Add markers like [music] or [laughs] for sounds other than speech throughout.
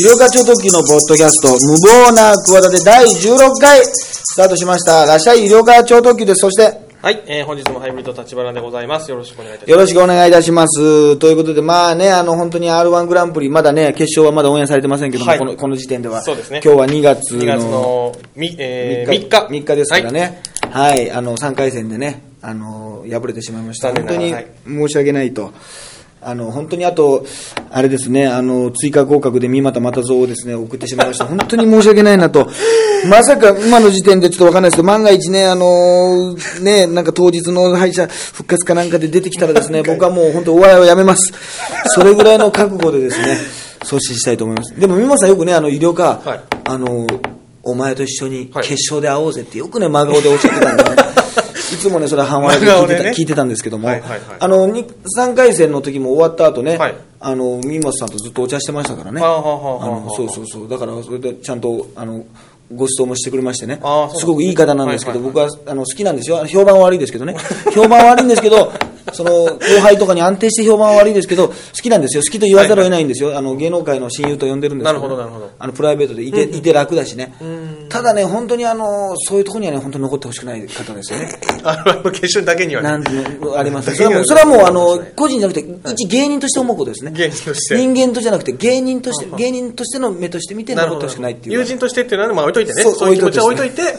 医療課長特急のポッドキャスト、無謀な企て第16回、スタートしました。らっしゃい、医療課長特急です。そして、はい、えー、本日もハイブリッド立花でございます。よろしくお願いいたしよろしくお願いいたします。ということで、まあね、あの、本当に R1 グランプリ、まだね、決勝はまだオンエアされてませんけども、はいこのこの時点では。そうですね今日は2月ます。の2月のみ、えー、3 3日日。3日ですからね。はい、あの、3回戦でね、あの、敗れてしまいました。残本当に申し訳ないと。あの、本当にあと、あれですね、あの、追加合格で三股又蔵をですね、送ってしまいました。[laughs] 本当に申し訳ないなと。まさか、今の時点でちょっとわかんないですけど、万が一ね、あの、ね、なんか当日の敗者復活かなんかで出てきたらですね、[laughs] 僕はもう本当お笑いをやめます。それぐらいの覚悟でですね、[laughs] 阻止したいと思います。でも、三本さんよくね、あの、医療科、はいあの、お前と一緒にはい決勝で会おうぜってよくね、真顔でおっしゃってたんでね。[laughs] いつもね、それは半笑いで聞いてた,、ね聞いてたんですけども、はいはいはいあの、に3回戦の時も終わった後ね、はいあの、三本さんとずっとお茶してましたからね。あのそうそうそう。だから、それでちゃんと、あの、ご馳走もしてくれましてね。すごくいい方なんですけど、僕はあの好きなんですよ。評判は悪いですけどね。[laughs] 評判は悪いんですけど、その後輩とかに安定して評判は悪いですけど、好きなんですよ。好きと言わざるを得ないんですよ。あの芸能界の親友と呼んでるんですけなるほどなるほどあのプライベートでいて,、いて楽だしね。ただね、本当にあの、そういうところにはね、本当に残ってほしくない方ですよね。[laughs] あの、決勝だけにはね。あります。それはもう、それはもうあの、個人じゃなくて、一芸人として思うことですね。芸人として人間とじゃなくて、芸人として、芸人としての目として見て残ってほしくないっていう。友人としてっていうのは、まあといてね。そうそういう気持ちは置いといて。[laughs]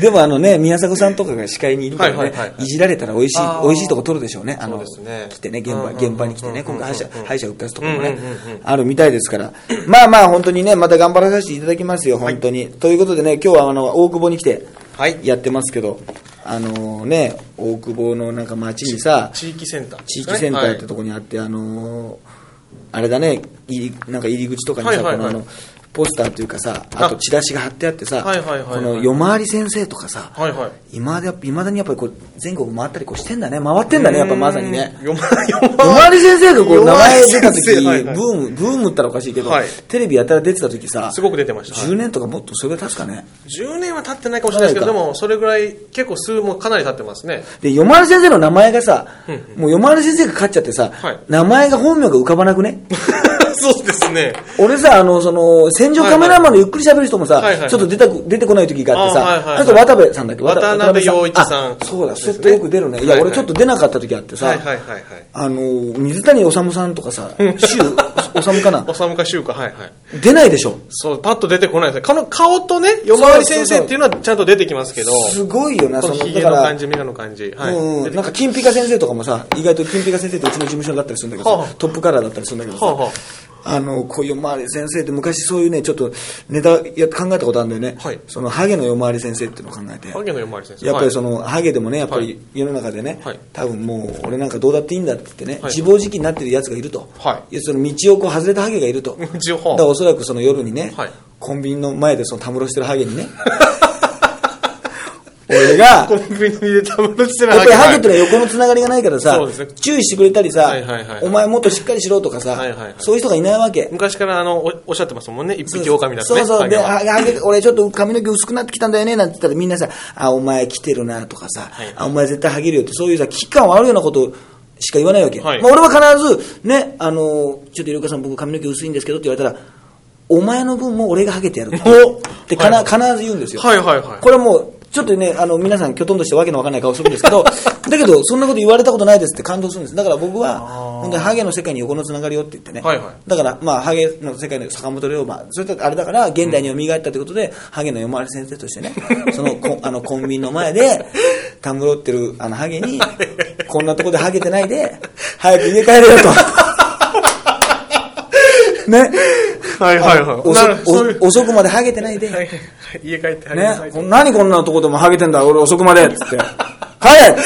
でもあのね、宮迫さんとかが司会にいるからね、いはいはいはいはいじられたら美味しい、美味しいとこ取るでしょうね。あの、そうですね来てね、現場、現場に来てね、今回敗者、敗者復活とかもねうんうんうんうん、あるみたいですから。まあまあ本当にね、また頑張らさせていただきますよ、本当に。ということでね、今日はあの、大久保に来て、はい。やってますけど、あのね、大久保のなんか街にさ、地域センター、地域センターってとこにあって、あのーあれだね、入りなんか入り口とかにさ、はいはいはいこのあの、ポスターというかさ、あ。とチラシが貼ってあってさ、はいはいはいはい。この夜回り先生とかさ、はいはい。今で未だにやっぱりこう全国回ったりこうしてんだね、回ってんだね、やっぱまさにね。よま、よ [laughs] 夜回り先生がこう名前出た時、ブーム、ブームったらおかしいけど、はい。テレビやたら出てた時さ、すごく出てました。はい。10年とかもっとそれぐらい経つかね。10年は経ってないかもしれないですけど、でも、それぐらい、結構数もかなり経ってますね。で、夜回り先生の名前がさ、うん。もう夜回り先生が勝っちゃってさ、はい。名前が本名が浮かばなくね？[laughs] そうですね。俺さ、あの、その、戦場カメラマンのゆっくり喋る人もさ、はいはいはいちょっと出たく、出てこない時があってさ、あはいはいはい渡部さんだっけ？渡辺陽一さんあそうだ、そうってよく出るね。いや、俺ちょっと出なかった時あってさ、はいはいはいはい。あの、水谷治さんとかさ、[laughs] 周治かな？おさむかしゅうか、はいはい。出ないでしょ？そう、パッと出てこないですね。この顔とね、夜回り先生っていうのはちゃんと出てきますけど、すごいよな、こその、のヒゲの感、じ、ミラの感じ。はい。うんなんか金ピカ先生とかもさ、意外と金ピカ先生ってうちの事務所だったりするんだけどさ、はあトップカラーだったりするんだけどさ、はあはあの、こういう夜回り先生って昔そういうね、ちょっとネタや考えたことあるんだよね。はいそのハゲの夜回り先生っていうのを考えて。ハゲの夜回り先生。やっぱりその、の、ハゲでもね、やっぱりはい世の中でね、はい多分もう、俺なんかどうだっていいんだって言ってね、はい自暴自棄になってる奴がいると。はいやその道をこう外れたハゲがいると。[laughs] 一応だからおそらくその夜にね、はいコンビニの前でそのたむろしてるハゲにね、[laughs] 俺が、コンビニでたまるしてるやっぱりハゲってのは横のつながりがないからさ、注意してくれたりさ、はいはいはいお前もっとしっかりしろとかさ、はいはいはいそういう人がいないわけ。昔からあのおおっしゃってますもんね、一匹狼だとね。そうそう。で、俺ちょっと髪の毛薄くなってきたんだよね、なんて言ったらみんなさ、あ、お前来てるなとかさ、はいあ、お前絶対ハゲるよって、そういうさ、危機感悪いようなことしか言わないわけ。はいまあ、俺は必ず、ね、あの、ちょっとイルカさん僕髪の毛薄いんですけどって言われたら、お前の分も俺がハゲてやるって。おで、かな、はい必ず言うんですよ。はいはいはい。これはもう、ちょっとね、あの、皆さん、きょとんとしてわけのわかんない顔するんですけど、[laughs] だけど、そんなこと言われたことないですって感動するんです。だから僕は、本当にハゲの世界に横のつながりよって言ってね。はいはいだから、まあ、ハゲの世界の坂本龍馬、それとあれだから、現代に蘇ったということで、ハゲの夜回り先生としてね、[laughs] その、こあの、コンビニの前で、たむろってる、あの、ハゲに、[laughs] こんなとこでハゲてないで、早く家帰れよと。ね。はいはいはい。遅くまでハゲてないで、家帰ってハゲねなさい、と何こんなとこでもハゲてんだ、俺遅くまでっつって、帰れ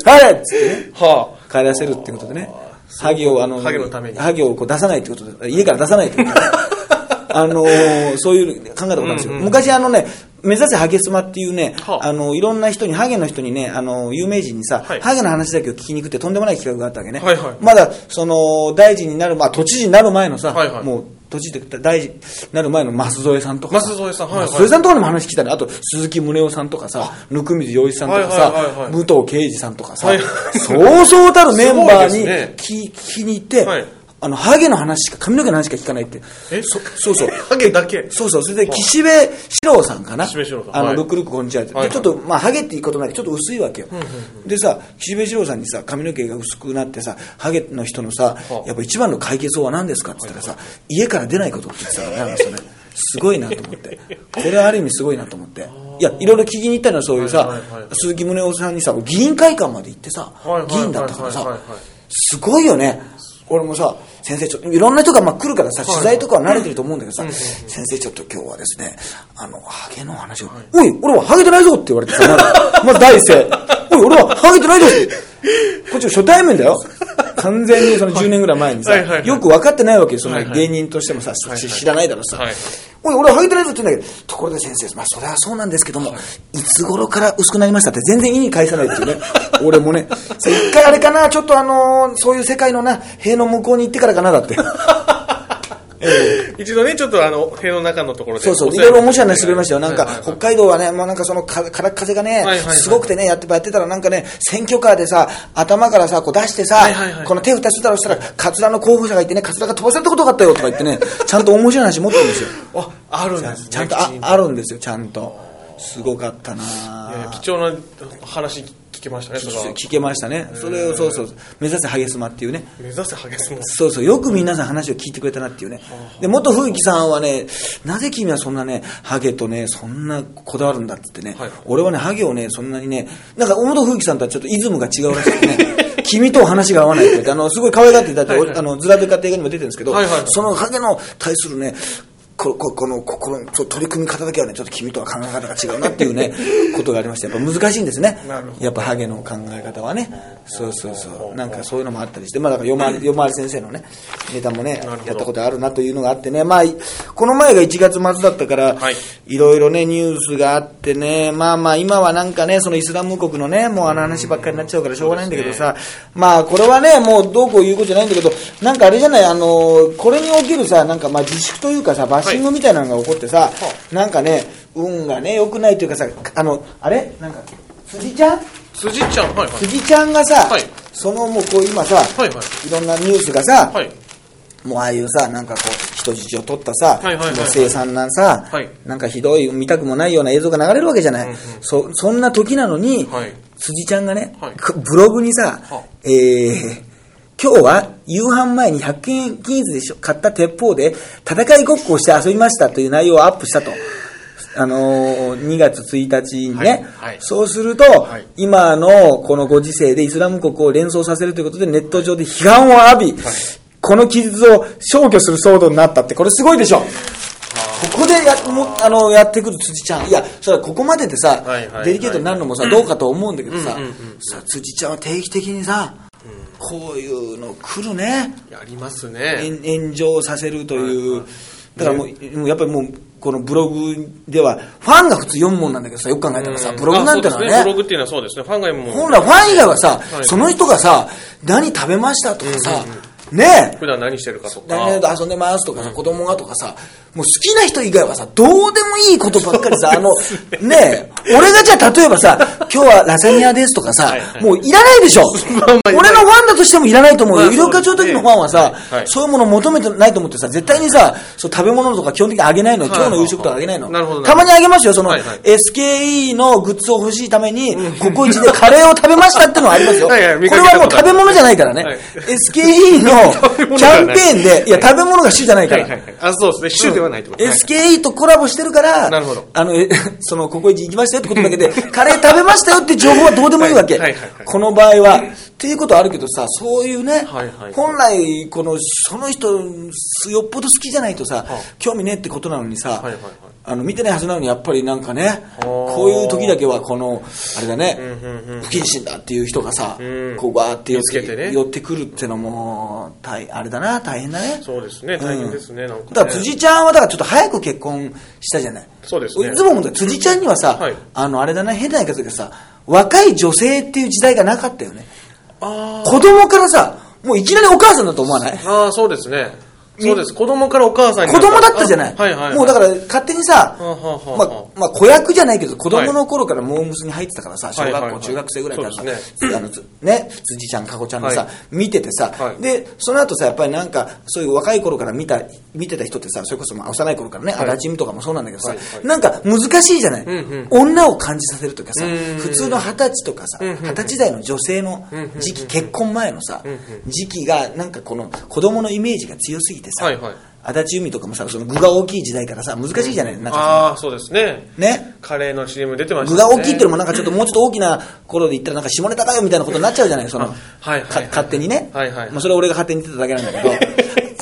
帰れっつってね、は帰らせるってことでね、ハゲを、あの、ハゲのために。ハゲをこう出さないってことで、家から出さないってことで、[laughs] あのーそういう考えたことなんですよ。うんうん。昔あのね、目指せハゲスマっていうね、はあ。あの、いろんな人に、ハゲの人にね、あの、有名人にさ、はい。ハゲの話だけを聞きに行くってとんでもない企画があったわけね。はいはい。まだ、その、大臣になる、まあ、都知事になる前のさ、はいはい。もう、都知事って大臣になる前の舛添さんとかさ。舛添さんはいはい。舛添さんとかにも話聞いたね。あと、鈴木宗男さんとかさ、温水洋一さんとかはいはいはいはい、さ武藤敬司さんとかさ。はい、そうそうたるメンバーに聞聞きに行ってはい、あの、ハゲの話しか、髪の毛の話しか聞かないって。え？そそうそう。[laughs] ハゲだけ？そうそう、それで岸辺四郎さんかな？岸辺四郎さんあの、はいルックルックこんにちはって。で、はいちょっと、まあ、ハゲっていうことないけど、ちょっと薄いわけよ。でさ、岸辺四郎さんにさ、髪の毛が薄くなってさ、ハゲの人のさ、やっぱ一番の解決法は何ですかって言ったらさ、家から出ないことって言ってたからね、あの人ね。すごいなと思って。[laughs] これはある意味すごいなと思って。いや、いろいろ聞きに行ったのはそういうさ鈴木宗男さんにさ、議員会館まで行ってさ議員だったからさすごいよね。俺もさ、先生ちょっと、いろんな人がまあ来るからさ、取材とかは慣れてると思うんだけどさ、先生ちょっと今日はですね、あの、ハゲの話を、おい、俺はハゲてないぞって言われてさ、まず、まず第一声、おい、俺はハゲてないぞ。こっち初対面だよ。完全にその10年ぐらい前にさよく分かってないわけよ、その芸人としてもさ、知らないだろさはい。おい、俺はハゲてないぞって言うんだけど、ところで先生、まあそれはそうなんですけども、いつ頃から薄くなりましたって全然意に返さないっていうね。[laughs] 俺もね、さ一回あれかな、ちょっとあのーそういう世界のな、塀の向こうに行ってからかな、だって。[laughs] [laughs] 一度ね、ちょっとあの、部屋の中のところで。そうそう、いろいろ面白い話してくれましたよ。なんか北海道はね、もうなんかそのか、からっ風がねすごくてね、やってやってたらなんかね、選挙カーでさ、頭からさ、こう出してさこの手振ったしたらしたら、カツラの候補者がいてね、カツラが飛ばされたことがあったよとか言ってね、ちゃんと面白い話持ってるんですよ。あ、あるんですね。ちゃんとああるんですよ、ちゃんと。すごかったな貴重な話聞けましたね、それは。聞けましたね。それを、そうそう、目指せハゲスマっていうね。目指せハゲスモそうそう、よく皆さん話を聞いてくれたなっていうね。で、元風紀さんはね、なぜ君はそんなね、ハゲとね、そんなこだわるんだって言ってね、はい俺はね、ハゲをね、そんなにね、なんか元風紀さんとはちょっとイズムが違うらしくてね、[laughs] 君と話が合わないって。あの、すごい可愛がっていただいて、はいはい。あの、ズラデカって映画にも出てるんですけど、はいはいはい。そのハゲの対するね、こここの心の取り組み方だけはね、ちょっと君とは考え方が違うなっていうね、[laughs] ことがありまして、やっぱ難しいんですね。やっぱハゲの考え方はね。そうそうそう。なんかそういうのもあったりして、まあだから夜回り、先生のね、ネタもね、やったことあるなというのがあってね、まあ、この前が1月末だったから、はい。いろいろね、ニュースがあってね、まあまあ今はなんかね、そのイスラム国のね、もうあの話ばっかりになっちゃうからしょうがないんだけどさ、まあこれはね、もうどうこう言うことじゃないんだけど、なんかあれじゃない、あの、これに起きるさ、なんかまあ自粛というかさ、バッシングみたいなのが起こってさ、なんかね、運がね、良くないというかさ、あの、あれ？なんか、辻ちゃん？辻ちゃん、はいはい。辻ちゃんがさ、はい。そのもうこう今さ、はいはい。いろんなニュースがさ、はい。もうああいうさ、なんかこう、人質を取ったさ、はいはいはいその凄惨なさ、はい。なんかひどい、見たくもないような映像が流れるわけじゃない。うんうん。そそんな時なのに、はい。辻ちゃんがね、ブログにさ、はえー、今日は夕飯前に100均均一でしょ買った鉄砲で戦いごっこをして遊びましたという内容をアップしたと。あのー2月1日にね、はい。はい。そうすると、い。今のこのご時世でイスラム国を連想させるということでネット上で批判を浴び、この記述を消去する騒動になった。って、これすごいでしょ。ここでやもあのやってくる辻ちゃん、いや、それはここまででさ、デリケートになるのもさ、どうかと思うんだけどさ、さ辻ちゃんは定期的にさ、こういうの来るね。やりますね。炎炎上させるという、だからもう、やっぱりもう、このブログでは、ファンが普通読むもんなんだけどさ、よく考えたらさ、うんブログなんてのはあそうですブロね、グっていうのはそうですね。ファンがもう。本来ファン以外はさ、はいその人がさ、何食べましたとかさ、ねえ、普段何してるかとか。遊んでますとかさ、子供がとかさ、もう好きな人以外はさ、どうでもいいことばっかりさ、あの、ねえ、俺がじゃあ例えばさ、今日はラザニアですとかさはいは、いもういらないでしょ。[laughs] まあ俺のファンだとしてもいらないと思うよ。まあ医療課長の時のファンはさはい、そういうものを求めてないと思ってさ、絶対にさ、そう食べ物とか基本的にあげないのよ。はい今日の夕食とかあげないの。たまにあげますよ、その、はいはい SKE のグッズを欲しいために、ココイチでカレーを食べましたってのはありますよ。こ [laughs] はいはいことあるはもう食べ物じゃないからねはい。SKE のキャンペーンで、[laughs] いや、食べ物が主じゃないから。あ、そうですね。主ではないってこと。はい SKE とコラボしてるから、なるほど。あの、え [laughs] その、ココイチ行きましたよってことだけで、[laughs] カレー食べましたよって情報はどうでもいいわけ。はいはいはい。はいこの場合は。っていうことはあるけどさ、そういうね、はいはい本来、この、その人、よっぽど好きじゃないとさ、興味ねえってことなのにさ、はいはいはいあの、見てないはずなのに、やっぱりなんかね、ーこういう時だけは、この、あれだね、んうんうん不謹慎だっていう人がさ、うんこう、わーって寄ってね寄ってくるってのも、大あれだな、大変だね。そうですね。大変ですね。なんかね。だから辻ちゃんはだからちょっと早く結婚したじゃない。そうですねいつも思うんだよ辻ちゃんにはさ、はいあの、あれだな、変な言い方だけどさ、若い女性っていう時代がなかったよね。あ子供からさ、もういきなりお母さんだと思わない？ーあー、そうですね。そうです。子供からお母さんに子供だったじゃない。あはいはいはい。もうだから勝手にさ、まあ、まあ子役じゃないけど、子供の頃からモームスに入ってたからさ、小学校、はいはいはい。中学生ぐらいからさ、そうですあの、つね、辻ちゃん、かこちゃんのさ、はい。見ててさ、はい。で、その後さ、やっぱりなんか、そういう若い頃から見た、見てた人ってさ、それこそまあ幼い頃からね、はい。足立美とかもそうなんだけどさ、はいはい。なんか難しいじゃない、んうん。女を感じさせるとかさ、うん普通の二十歳とかさ、うんうん二十歳代の女性の時期、結婚前のさ、時期が、なんかこの子供のイメージが強すぎてさ、はいはい足立由美とかもさ、その具が大きい時代からさ、難しいじゃない？なんかああ、そうですね。ね？カレーの CM 出てました具ね。が大きいっていうのもなんかちょっともうちょっと大きな頃で言ったらなんか下ネタかよみたいなことになっちゃうじゃない？その、はいはいはいか勝手にね。はいはいまあそれは俺が勝手に言ってただけなんだけど、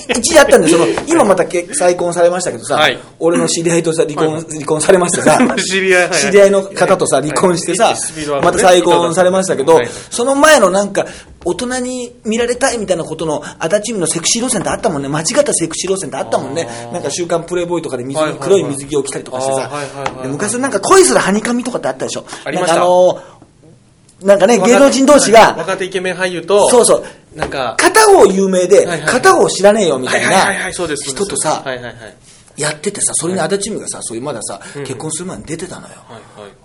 一時あったんで、その、今またけ再婚されましたけどさ、はい。俺の知り合いとさ、離婚、離婚されましてさ、[laughs] 知り合いはい。はい知り合いの方とさ、離婚してさまた再婚されましたけどはい。はい、その前のなんか、大人に見られたいみたいなことの、足立由美のセクシー路線ってあったもんね。間違ったセクシー路線ってあったもんね。なんか週刊プレイボーイとかで水はいはいはい黒い水着を着たりとかしてさ昔なんか恋するはにかみとかってあったでしょ。ありましたあのーなんかね、芸能人同士が、若手イケメン俳優と、そうそう、なんか、片方有名で片方知らねえよみたいな。人とさ。やっててさ、それに足立由美がさ、そういうまださ、結婚する前に出てたのよ。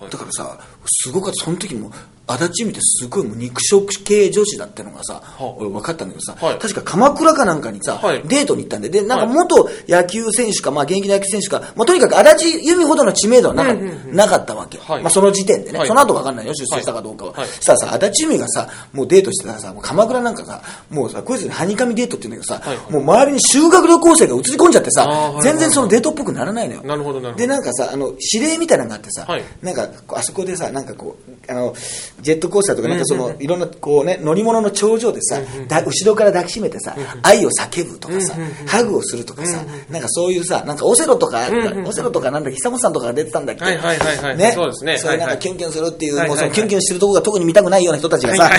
だからさ、すごかった、その時も、足立由美ってすごいもう肉食系女子だってのがさ、は俺分かったんだけどさ、はい。確か鎌倉かなんかにさ、はい。デートに行ったんで、で、なんかはい。元野球選手か、まあ現役の野球選手か、まあとにかく足立由美ほどの知名度はなか,、なかったわけ。はい。まあその時点でね、はい。その後分かんないよ、出世したかどうかは。はい。はいそしたらさ、足立由美がさ、もうデートしてたらさ、もう鎌倉なんかさ、もうさ、こいつにはにかみデートって言うんだけどさ、はい。はいもう周りに修学旅行生が映り込んじゃってさ、あーはいはい。全然そのデートっぽくならないのよ。なるほどなるほど。で、なんかさ、あの、指令みたいなのがあってさ、はい。なんか、こうあそこでさ、なんかこう、あの、ジェットコースターとか、なんかその、いろんな、こうね、乗り物の頂上でさ、だ後ろから抱きしめてさ、愛を叫ぶとかさ、ハグをするとかさ、なんかそういうさ、なんかオセロとか、オセロとかなんだ久本さんとかが出てたんだっけはいはいはいはい。ね。そうですね。そういうなんかキュンキュンするっていう、もうそのキュンキュンしてるとこが特に見たくないような人たちがさ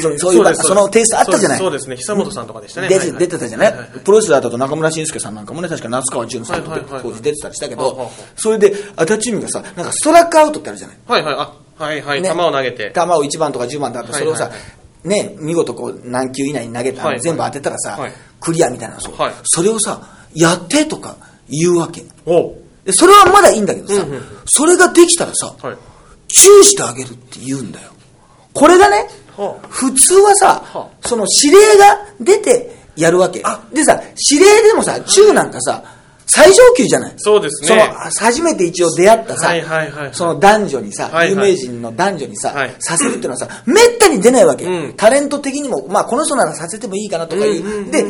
そうそういうですそのテイストあったじゃない。そうですそうです。ね。久本さんとかでしたね。出て出てたじゃない、プロレスラーだと中村慎介さんなんかもね、確か夏川淳さんと当時出てたりしたけどそれで、足立由美がさ、なんかストラックアウトってあるじゃない。はいはい。あ、はいはい。ね。球を投げて。球を1番とか10番だとそれをさ、ね、見事こう何球以内に投げた、全部当てたらさ、はい。クリアみたいなそう、はい。それをさやってとか言うわけ。おでそれはまだいいんだけどさ、それができたらさ、はい。チューしてあげるって言うんだよ。これがね、はあ普通はさ、はその指令が出てやるわけ。でさ指令でもさチューなんかさ最上級じゃない？そうですね。その初めて一応出会ったさ、はいはいはいはい。その男女にさ、はいはい。有名人の男女にさ、はい。させるっていうのはさ、めったに出ないわけ、うん。タレント的にも、まあこの人ならさせてもいいかなとかいう。で、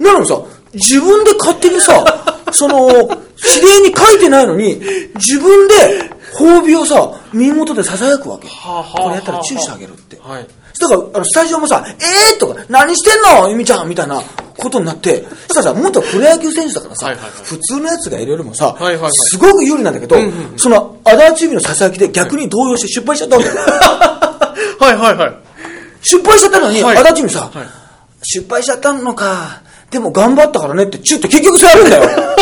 なのにさ、自分で勝手にさ、[laughs] その、指令に書いてないのに、自分で褒美をさ、耳元で囁くわけ。はあはあはあこれやったらチューしてあげるって。はい。だから、あの、スタジオもさ、えーとか、何してんの？ゆみちゃんみたいなことになって、そしたらさ、元プロ野球選手だからさ、はいはいはい普通のやつが入れるよりもさ、はいはいはいすごく有利なんだけど、その、足立由美のささやきで逆に動揺して失敗しちゃったんだよ。[laughs] はいはいはい。失敗しちゃったのに、はい足立由美さ、はい失敗しちゃったのか、でも頑張ったからねって、チュって結局そうやるんだよ。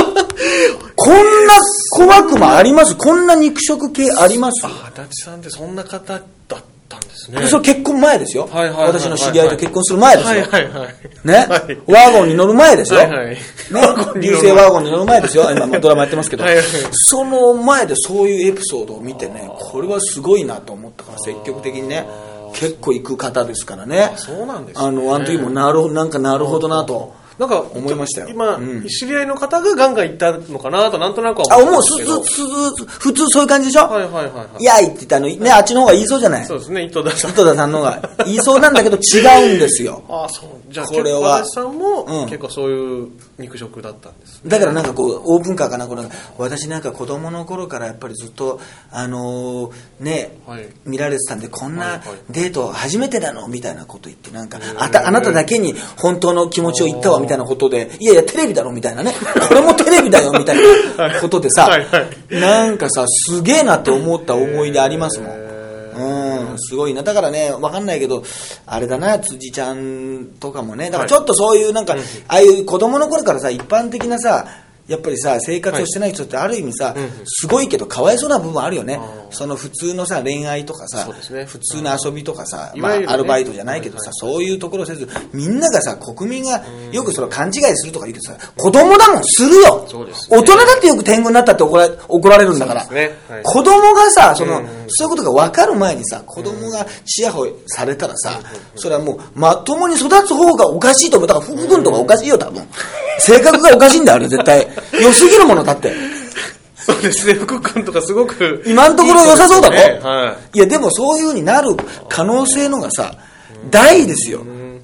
こんな小悪魔あります？こんな肉食系あります？足立さんってそんな方だったんですね。でそれ結婚前ですよ。はいはいはいはい私の知り合いと結婚する前ですよ。はいはいはい。ね、はいワーゴンに乗る前ですよ。はいはい流星ワーゴンに乗る前ですよ。今もドラマやってますけどはいはい。その前でそういうエピソードを見てね、これはすごいなと思ったから、積極的にね、結構行く方ですからね。そうなんですねあの、あの時もなるほど、なんかなるほどなと。なんか、思いましたよ今、うん知り合いの方がガンガン行ったのかなと、なんとなくはあ、思もうす、すけど。す、す、普通そういう感じでしょ？はいはいはいはい。いやいって言ってあの、ね、あっちの方が言いそうじゃない？そうですね、井戸田さん。井戸田さんの方が言いそうなんだけど違うんですよ。[laughs] ああ、そう。じゃあ、これはさんも、うん。結構そういう肉食だったんです。だからなんかこう、オープンカーかな、この私なんか子供の頃からやっぱりずっと、あのーね、はい。見られてたんで、こんないデート初めてなのみたいなこと言って、なんか、あたあなただけに本当の気持ちを言ったわみたいなことで、いやいや、テレビだろみたいなね、これもテレビだよみたいなことでさはいはい、なんかさ、すげえなって思った思い出ありますもん。うん、すごいな。だからね、わかんないけど、あれだな、辻ちゃんとかもね、だからちょっとそういうなんか、ああいう子供の頃からさ、一般的なさ、やっぱりさ、生活をしてない人ってある意味さ、すごいけどかわいそうな部分あるよね。その普通のさ、恋愛とかさ、普通の遊びとかさ、まあアルバイトじゃないけどさ、そういうところをせず、みんながさ、国民がよくそれを勘違いするとか言うけどさ、子供だもん、するよ。大人だってよく天狗になったって怒ら怒られるんだから。子供がさ、その、そういうことが分かる前にさ、子供がチヤホヤされたらさ、それはもう、まともに育つ方がおかしいと思う。だから、福君とかおかしいよ、多分。性格がおかしいんだよ、あれ、絶対。良すぎるものだって。そうですね、福君とかすごく。今のところ良さそうだろね。はい。や、でもそういう風になる可能性のがさ、大ですよ。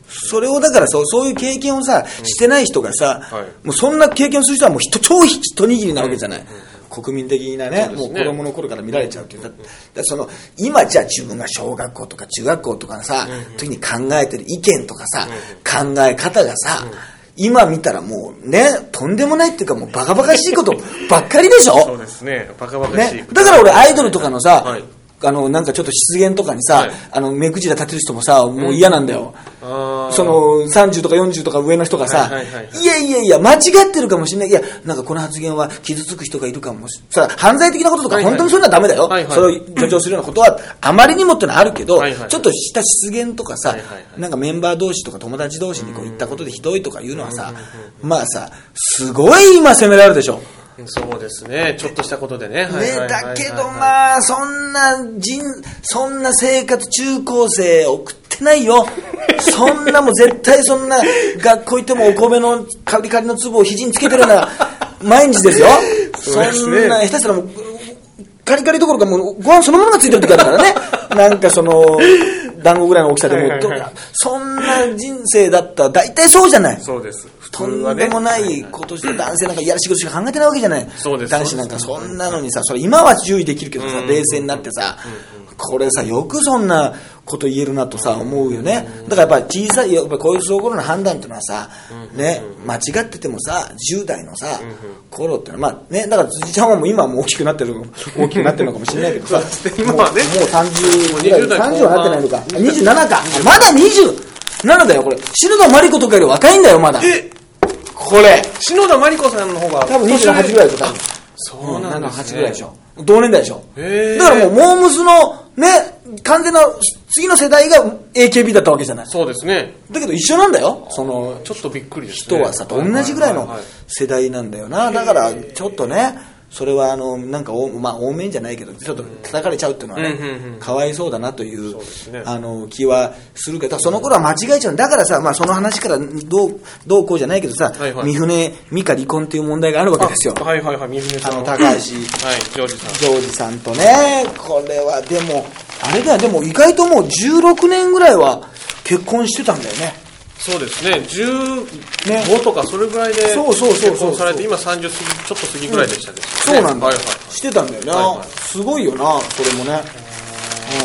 それをだからそうそういう経験をさ、してない人がさ、はい。もうそんな経験をする人はもう人超一握りなわけじゃない。国民的なねそうね。もう子供の頃から見られちゃうっていうその今じゃあ自分が小学校とか中学校とかさ、時に考えてる意見とかさ、考え方がさ、今見たらもうねとんでもないっていうかもうバカバカしいことばっかりでしょ？そうですね、バカバカしい。ね、だから俺アイドルとかのさ、はいあのなんかちょっと失言とかにさ、はい。あの目くじら立てる人もさもう嫌なんだよ、あー。その30とか40とか上の人がさ、はいやいやいや間違ってるかもしれない。いやなんかこの発言は傷つく人がいるかもしさ犯罪的なこととか本当にそういうのはダメだよ、はいはい。それを助長するようなことはあまりにもってのはあるけど、ちょっとした失言とかさ、なんかメンバー同士とか友達同士にこう言ったことでひどいとかいうのはさ、まあさすごい今責められるでしょそうですね、ちょっなことでね。ねだけどまあそんな人そんな生活中高生送ってないよ。[laughs] そんなもん絶対そんな学校行ってもお米のカリカリの粒を肘につけてるような [laughs] 毎日ですよ。そんな下手したらもうカリカリどころかもうご飯そのものがついてる時あるからね。なんかその団子ぐらいの大きさでもう、はいはいはい。そんな人生だったら大体そうじゃない。そうです。普とんでもないことして男性なんかやる仕事しか考えてないわけじゃない。そうです。男子なんかそんなのにさそれ今は注意できるけどさ冷静になってさこれさよくそんなこと言えるなとさ思うよね。だからやっぱり小さいやっぱこういう頃の判断っていうのはさね間違っててもさ10代のさ頃ってのはまあねだから辻ちゃんはもう今はもう大きくなってる [laughs] 大きくなってるのかもしれないけどさ今はね。もうもう30ぐらい20代後半。30はなってないのか。27か。まだ27だよこれ。篠田真理子とかより若いんだよまだ。え？これ。篠田真理子さんの方が。多分28ぐらいでしょ多分。そうなんです、ね。7 8ぐらいでしょ同年代でしょ。だからもうモームスのね完全な次の世代が AKB だったわけじゃない。そうですね。だけど一緒なんだよ。そのちょっっとびっくりですね。人はさ同じぐらいの世代なんだよな。だからちょっとねそれはあのなんかおまあ多めんじゃないけどちょっと叩かれちゃうっていうのはねかわいそうだなというね。あの気はするけどその頃は間違えちゃう。だからさまあその話からどうどうこうじゃないけどさはいはい。三船美香離婚っていう問題があるわけですよ。あはいはいはい、三船さん。あの高橋。はい、ジョージさん。ジョージさんとね、これはでも、あれだよ、でも意外ともう16年ぐらいは結婚してたんだよね。そうですね、15とかそれぐらいで結婚されて、今30過ぎ、ちょっと過ぎぐらいでしたね。そうなんだ、はいはい。してたんだよな、はいはいすごいよな、それもね。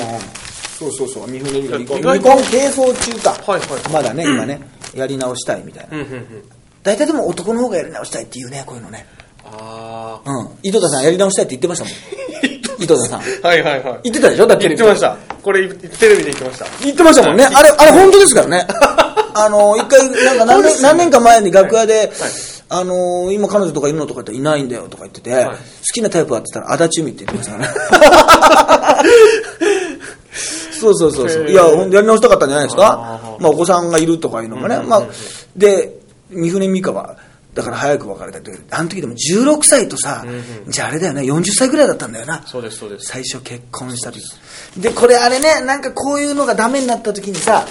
うんうんそうそうそう、三船離婚。離婚係争中か。はいはいまだね、今ね、やり直したいみたいな。うんうんうん。大体でも男の方がやり直したいっていうね、こういうのね。あうん。井戸田さんやり直したいって言ってましたもん。[laughs] 井戸田さん。あ。はいはいはい。言ってたでしょ？だって言ってました。これ、テレビで言ってました。言ってましたもんね。あれ、あれ本当ですからね。[laughs] あの、一回、なんか何年何年か前に楽屋で、あの、今彼女とかいるのとかっていないんだよとか言ってて、い。好きなタイプはって言ったら、足立由美って言ってましたからね。[laughs] そうそうそうそう。いや、ほんやり直したかったんじゃないですか。まあ、お子さんがいるとかいうのもね。まあ、で、三船美香は、だから早く別れたってあの時でも16歳とさ、じゃああれだよね、40歳ぐらいだったんだよな。そうですそうです。最初結婚した時。でこれあれねなんかこういうのがダメになった時にさ、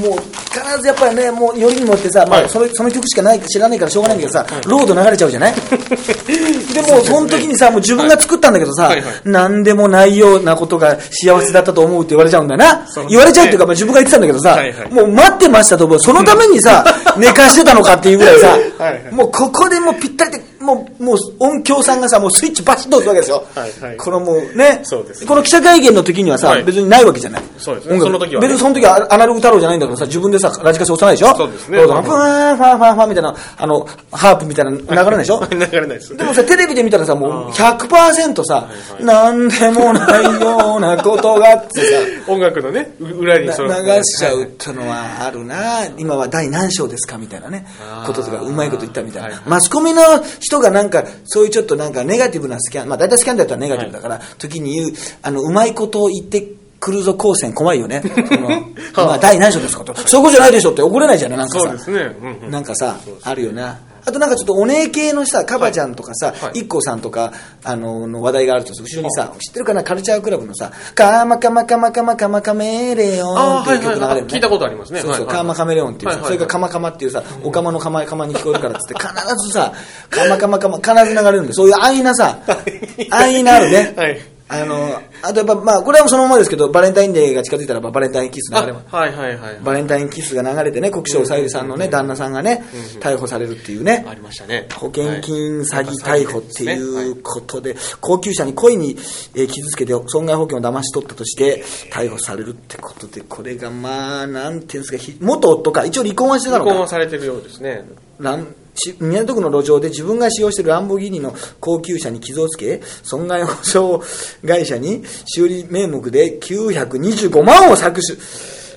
もう必ずやっぱりねもうよりにもってさ、まあ、はい。そのその曲しかない知らないからしょうがない。んだけどさ、ロード流れちゃうじゃない？[laughs] でもうその時にさもう自分が作ったんだけどさ、はい。はい何でもないようなことが幸せだったと思うって言われちゃうんだよな、言われちゃうっていうか、まあ、自分が言ってたんだけどさ、はいはい。もう待ってましたと思うそのためにさ [laughs] 寝かしてたのかっていうぐらいさはいはいもうここでもうぴったりでもうもう音響さんがさもうスイッチバシッと押すわけですよ、はいはい。このもうねそうですこの記者会見の時にはさ、はい。別にないわけじゃない。そうですね。その時はね。別にその時はアナログ太郎じゃないんだけどさ自分でさラジカセ押さないでしょ？そうですね。ファーファーファーファーみたいなあのハープみたいな流れないでしょ流れないです。でもさ、テレビで見たらさ、もう100%さ、なんでもないようなことがってさ、[laughs] 音楽のね、う裏に流しちゃうってのはあるな。今は第何章ですか？みたいなね。こととかうまいこと言ったみたいな、はいマスコミの人がなんか、そういうちょっとなんかネガティブなスキャン、まあ大体スキャンだったらネガティブだから、時に言う、あの、うまいことを言ってくるぞ光線怖いよね。[laughs] まあ第何章ですかと。そことじゃないでしょって怒れないじゃない、なんかさ。そうですね。うんうんなんかさ、あるよな。あとなんかちょっとお姉系のさ、カバちゃんとかさ、はい。一個さんとか、あの、の話題があると、後ろにさ、知ってるかな、カルチャークラブのさ、カーマカマカマカマカマカメレオンっていう曲流れるね。はいはいはい。聞いたことありますね。そうそう、はいはいカーマカメレオンっていうそれがカマカマっていうさ、おかまのカマカマに聞こえるからっつって、必ずさ、カマカマカマ、必ず流れるんで、そういう安易なさ、[laughs] 安易なあるね。はい。あの、あとやっぱ、まあ、これはそのままですけど、バレンタインデーが近づいたらば、バレンタインキスあ流れます。はいはいはい。バレンタインキスが流れてね、国生さゆりさんのね、旦那さんがね、逮捕されるっていうねあ、りましたね。保険金詐欺はい逮捕っていはうことで、高級車に故意にえー傷つけて損害保険を騙し取ったとして、逮捕されるってことで、これがまあ、なんていうんですか、ひ元夫か、一応離婚はしてたの離婚はか。されてるようですね。ランし港区の路上で自分が使用しているランボギーニの高級車に傷をつけ、損害保証会社に修理名目で925万を搾取、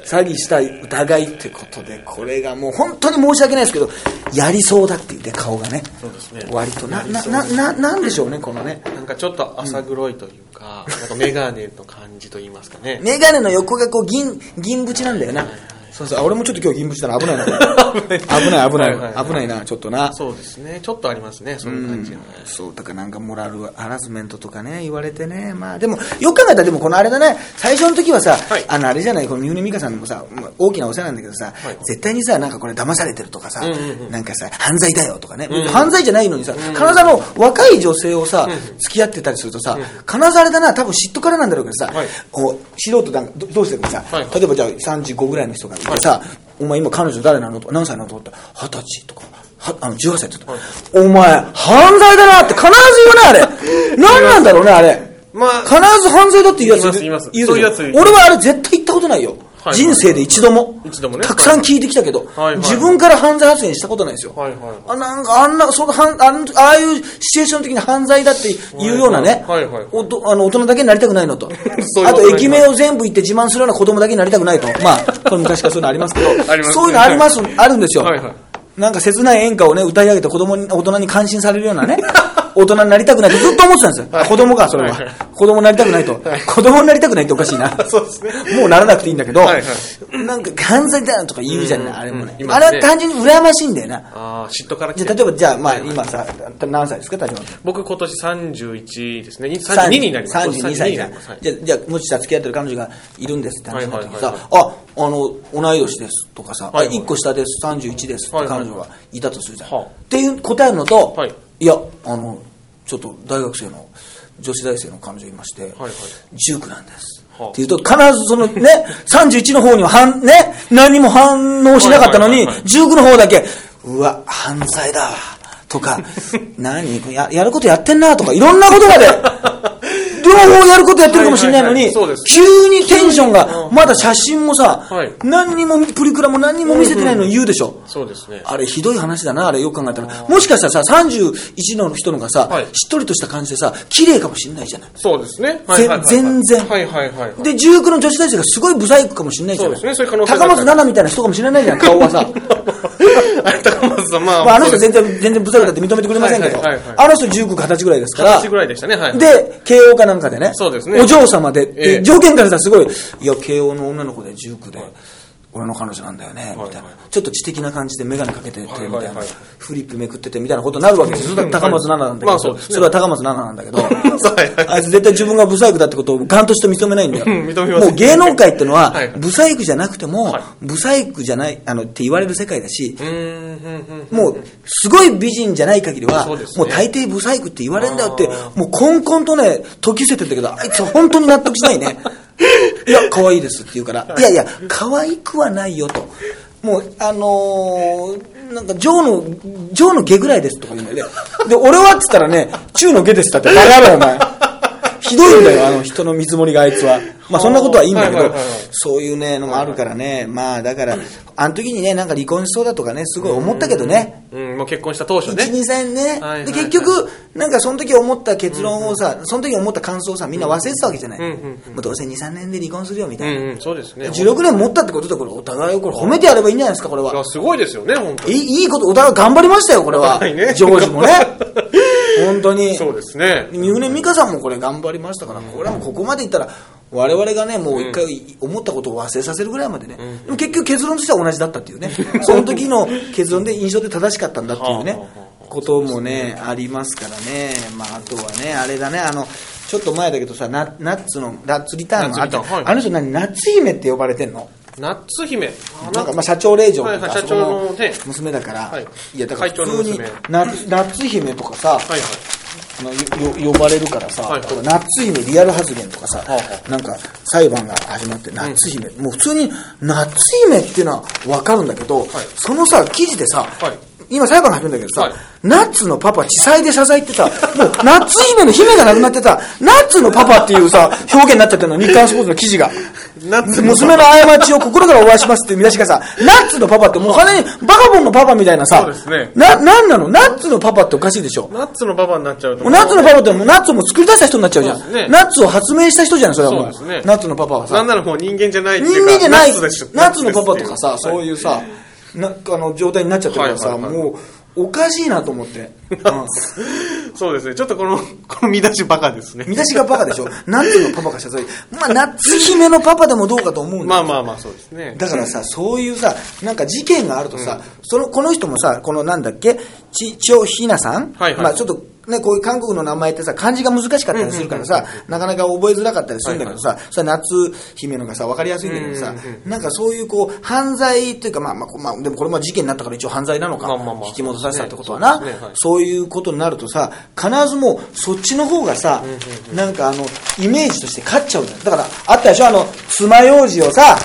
詐欺した疑いってことで、これがもう本当に申し訳ないですけど、やりそうだっていうね、顔がね。そうですね。割とな、な、な、な、なんでしょうね、このね。なんかちょっと浅黒いというか、なんかメガネの感じと言いますかね。メガネの横がこう銀、銀縁なんだよな。そうそう、あ俺もちょっと今日銀縁だな、危ないな。[laughs] 危ない、危ない、はい危ないな、ちょっとな。そうですね。ちょっとありますね。そういう感じが。そう、だからなんかモラルハラスメントとかね、言われてね。まあでも、よく考えたらでもこのあれだね、最初の時はさ、はい。あのあれじゃない、この三船美香さんもさ、まあ大きなお世話なんだけどさ、はい。絶対にさ、なんかこれ騙されてるとかさ、うんうんうん。なんかさ、犯罪だよとかね、んうん。犯罪じゃないのにさ、必ずあの、若い女性をさ、付き合ってたりするとさ、必ずあれだな、多分嫉妬からなんだろうけどさ、はい。こう素人だどどうしてもさ、はい。はい例えばじゃあ35ぐらいの人がいてさ、お前今彼女誰なのとか何歳なのとかって二十歳とかはあの18歳って言った。お前犯罪だなって必ず言うねあれ。[laughs] 何なんだろうねあれ。まあ必ず犯罪だって言うやつ言います言そういうやつ俺はあれ絶対言ったことないよ、はい人生で一度も。ね。たくさん聞いてきたけど、はいはい。自分から犯罪発言したことないですよ、はいはい。あなんかあんなそのはんあんああいうシチュエーションの時に犯罪だっていうようなね、はいはいはい。おとあの大人だけになりたくないのと。[laughs] あと駅名を全部言って自慢するような子供だけになりたくないと。[laughs] まあこれ昔からそういうのありますけどね。そういうのあります、あるんですよ、はいはい。なんか切ない演歌をね歌い上げて子供に大人に感心されるようなね [laughs] 大人になりたくないってずっと思ってたんですよ、はい。子供かそれは、はいはい。子供になりたくないと、はい。子供になりたくないっておかしいな。[laughs] そうですね。もうならなくていいんだけど、はいはなんか犯罪だとか言うじゃない、うんあれもね,、あれは単純に羨ましいんだよな。ああ、嫉妬から来じて。ゃあ例えばじゃあまあ今さ何歳ですか田島君？僕今年31ですね。32になります。32歳じゃん32になります。はい。じゃあじもしさ付き合ってる彼女がいるんですって話になったああの同い年ですとかさ、はいはい。あ1個下です。31ですって彼女がいたとするじゃん、はあっていう答えるのと、はいいやあのちょっと大学生の女子大生の彼女いまして、はいはい。19なんです、はあ。っていうと必ずそのね [laughs] 31の方には反ね何も反応しなかったのに、はいはいはい19の方だけうわ犯罪だわ。とか [laughs] 何？ややることやってんなとかいろんなことまで両方やることやってるかもしれないのに、急にテンションがまだ写真もさ、はい。何にもプリクラも何にも見せてないのに言うでしょ、そうですね。あれひどい話だな、あれよく考えたら。もしかしたらさ、31の人のがさ、はい。しっとりとした感じでさ、綺麗かもしれないじゃない。そうですね。ぜ全然。はいはいはいはい。で、19の女子大生がすごいブサイクかもしれないじゃない。高松菜奈みたいな人かもしれないじゃん、顔はさ。[laughs] あれ、高松さん、まあ、まあ、あの人全然、全然ブサイクだって認めてくれませんけど、あの人19か20歳ぐらいですから、20ぐらいでしたね。はい。で、慶応かなんかでね、そうですね。お嬢様で、ええ。で条件からしたらすごい、いや、慶応の女の子で19で、俺の彼女なんだよね、みたいな、ちょっと知的な感じで眼鏡かけてて、みたいな、フリップめくっててみたいなことになるわけですよ。高松菜奈なんだけど、まあそれは高松菜奈なんだけど、[laughs] あいつ絶対自分がブサイクだってことをガンとして認めないんだよ。もう芸能界ってのは、はい。ブサイクじゃなくても、はい。ブサイクじゃない、あの、って言われる世界だし。もう、すごい美人じゃない限りは、もう大抵ブサイクって言われるんだよってあ、もうコンコンとね、解き捨ててんだけど、あいつは本当に納得しないね。[laughs] いや、可愛いですって言うから、いやいや、可愛くはないよと。もう、あのー、なんか、ジョーの、ジョーの下ぐらいですとか言うんだよね。で、俺はって言ったらね、中の下ですだって、バカ野郎お前。ひどいんだよ、あの人の見積もりがあいつは。まあそんなことはいいんだけどそういうね、のもあるからね。まあだから、あの時にね、なんか離婚しそうだとかね、すごい思ったけどね。うん、もう結婚した当初1、ね。2、3ね。で、結局、なんかその時思った結論をさ、その時思った感想をさ、みんな忘れてたわけじゃない。もうどうせ2、3年で離婚するよ、みたいな。そうですね。16年持ったってことで、これ、お互いをこれ褒めてやればいいんじゃないですか、これは。いやすごいですよね、本当いに。いいいこと、お互い頑張りましたよ、これは。ジョージもね。[laughs] 本当に。そうですね。三船美香さんもこれ頑張りましたから、これはもうここまでいったら、我々がね、もう一回思ったことを忘れさせるぐらいまでね、でも結局結論としては同じだったっていうね、[laughs] その時の結論で印象で正しかったんだっていうねこともね、ありますからね、まああとはね、あれだね、あの、ちょっと前だけどさ、ナナッツの、ナッツリターンのあっはいあの人何、ナッツ姫って呼ばれてんの？ナッツ姫。なんかまあ社長令嬢とか、はいはい社長のね。娘だから、はい。い、やだから普通に娘。ナッツ姫とかさ、はいはい。あのよ呼ばれるからさ、はいはい。ナッツ姫リアル発言とかさ、はあはなんか裁判が始まって、ナッツ姫、もう普通にナッツ姫っていうのは分かるんだけど、そのさ、記事でさ、はい今裁判が始まるんだけどさ、はいナッツのパパ、地裁で支えてた、もうナッツ姫の姫が亡くなってた、ナッツのパパっていうさ、表現になっちゃってるの、日刊スポーツの記事が。娘の過ちを心からお詫びしますっていう見出しがさ、ナッツのパパってもう完全にバカボンのパパみたいなさ、そうですねな、なんなの？ナッツのパパっておかしいでしょ。ナッツのパパになっちゃうと。ナッツのパパってもうナッツをもう作り出した人になっちゃうじゃん。ねナッツを発明した人じゃん、それはもう。そうねナッツのパパはなんさ。ならもう人間じゃないってい人間じゃないナッツのパパとかさ、そうう。いうさ、なあの状態になっちゃってるからさ、はいはいはいもうおかしいなと思って。うん。そうですね。ちょっとこの、[laughs] この見出しバカですね。見出しがバカでしょ？ナッツのパパが謝罪。まあ、ナッツ姫のパパでもどうかと思うんだまよあまあまあ、そうですね。だからさ、そういうさ、なんか事件があるとさ、その、この人もさ、このなんだっけ、ち、ちょひなさん？はいはい。まあちょっと、ね、こういう韓国の名前ってさ、漢字が難しかったりするからさ、なかなか覚えづらかったりするんだけどさ、それは夏姫のがさ、わかりやすいんだけどさ、なんかそういうこう、犯罪というか、まあまあ、まあ、でもこれも事件になったから一応犯罪なのか、引き戻させたってことはな、そうそういうことになるとさ、必ずもう、そっちの方がさ、なんかあの、イメージとして勝っちゃうんだよ。だから、あったでしょ？あの、爪楊枝をさ、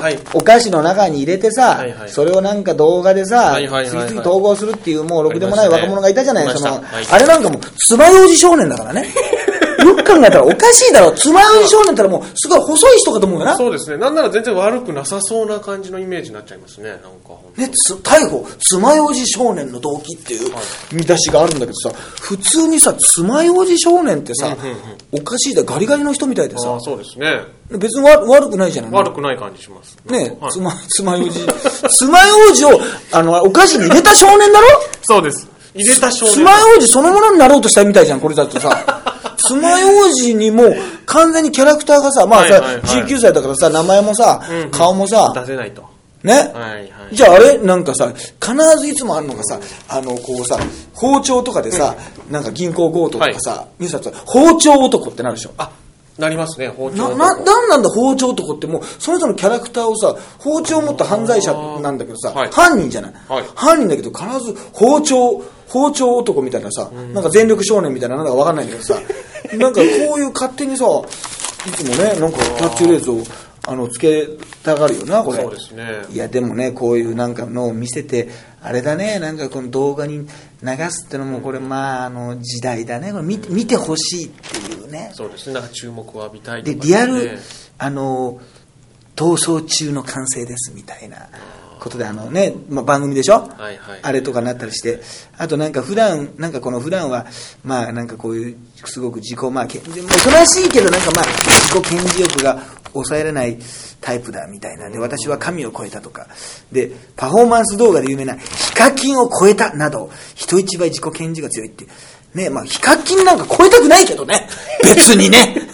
はい。お菓子の中に入れてさ、はいはい。それをなんか動画でさ、はいはいはいはい。次々統合するっていう、もうろくでもない若者がいたじゃない、いましその、たはい。あれなんかもう、爪楊枝少年だからね。[laughs] よく考えたらおかしいだろ。爪楊枝少年ったらもう、すごい細い人かと思うよな。そうですね。なんなら全然悪くなさそうな感じのイメージになっちゃいますね。なんかね、つ逮捕、爪楊枝少年の動機っていう見出しがあるんだけどさ、普通にさ、爪楊枝少年ってさ、おかしいだ、ガリガリの人みたいでさああ、、そうですね。別に悪悪くないじゃない悪くない感じします。ねはいつま、つまようじ。つまようじを、あの、お菓子に入れた少年だろ？そうです。入れた少年。つまようじそのものになろうとしたみたいじゃん、これだとさ。つまようじにもう完全にキャラクターがさ、まあさ、はいはいはい。19歳だからさ、名前もさ、うん顔もさ、出せないと。ね、はいはい。じゃああれ？なんかさ、必ずいつもあるのがさ、あの、こうさ、包丁とかでさ、なんか銀行強盗とかさ、ニュースだと包丁男ってなるでしょ？あ、なりますね、包丁な、のな、なんなんだ包丁男ってもう、その人のキャラクターをさ、包丁を持った犯罪者なんだけどさ、はい。犯人じゃない、はい。犯人だけど必ず包丁、包丁男みたいなさ、なんか全力少年みたいななんだかわかんないんだけどさ、[laughs] なんかこういう勝手にさ、いつもね、なんかキャッチフレーズを、あの、つけたがるよな、これ。そうですねいや、でもね、こういうなんかのを見せて、あれだね、なんかこの動画に流すってのも、これまあ、あの、時代だね。これ見て、見てほしいっていうね。そうですね。なんか注目を浴びたいとで、か、リアル、あの、逃走中の完成ですみたいなことで、あのね、まあ、番組でしょ、はいはいあれとかなったりして、あとなんか普段、なんかこの普段は、まあなんかこういう、すごく自己、まあ、けおとなしいけど、なんかまあ、自己顕示欲が抑えられないタイプだみたいな。で、私は神を超えたとか。で、パフォーマンス動画で有名な、ヒカキンを超えたなど、人一倍自己顕示が強いって。ね、まあ、ヒカキンなんか超えたくないけどね。別にね。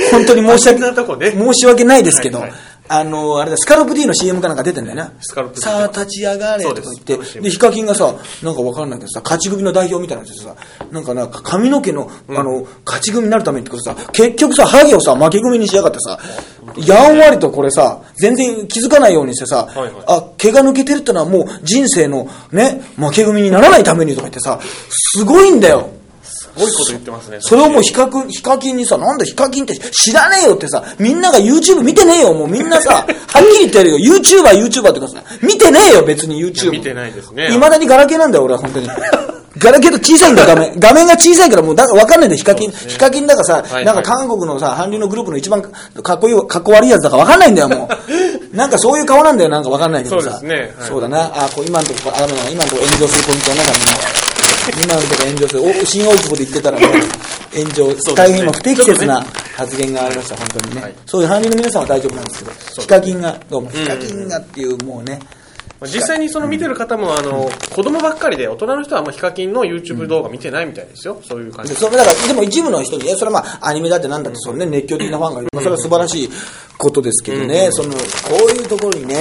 [laughs] 本当に申し訳なとこね申し訳ないですけど、はいはいあの、あれだ、スカルプ D の CM かなんか出てんだよな。スカルプ D さあ、立ち上がれ。とか言って。で、ヒカキンがさ、なんかわかんないけどさ、勝ち組の代表みたいなやつでさ、なんかな、髪の毛の、あの、勝ち組になるためにってことさ、結局さ、ハゲをさ、負け組にしやがってさ、やんわりとこれさ、全然気づかないようにしてさ、はいはい。あ、毛が抜けてるってのはもう人生のね、負け組にならないためにとか言ってさ、すごいんだよ。すごいこと言ってますね。それをもうヒカクヒカキンにさ、なんだヒカキンって知らねえよってさ、みんなが YouTube 見てねえよ、もうみんなさ、[laughs] はっきり言ってやるよ、YouTuber、YouTuber ってかさ、見てねえよ、別に YouTube。見てないですね未だにガラケーなんだよ、俺は本当に。[laughs] ガラケーと小さいんだ、画面。[laughs] 画面が小さいからもうだわかんないんだよ、ヒカキン。ヒカキンだからさ、はいなんか韓国のさ、韓流のグループの一番かっこいい、かっこ悪いやつだからわかんないんだよ、もう。なんかそういう顔なんだよ、なんかわかんないけどさ。そうですねはいそうだな。あ、こう今のとこ、あの、今のとこ炎上するポイントはなんかみんな。今のとこ炎上する。お、新大久保で言ってたらもう炎上。大変今不適切な発言がありました、本当にね。はいそういう韓流の皆さんは大丈夫なんですけど、ヒカキンが、どうも、ヒカキンがっていうもうね、まあ実際にその見てる方も、あの、子供ばっかりで、大人の人はあんまヒカキンの YouTube 動画見てないみたいですよ。そういう感じで。それだから、でも一部の人に、それはまあ、アニメだってなんだって、そのね、熱狂的なファンがいる。まあ、それは素晴らしいことですけどね、その、こういうところにね、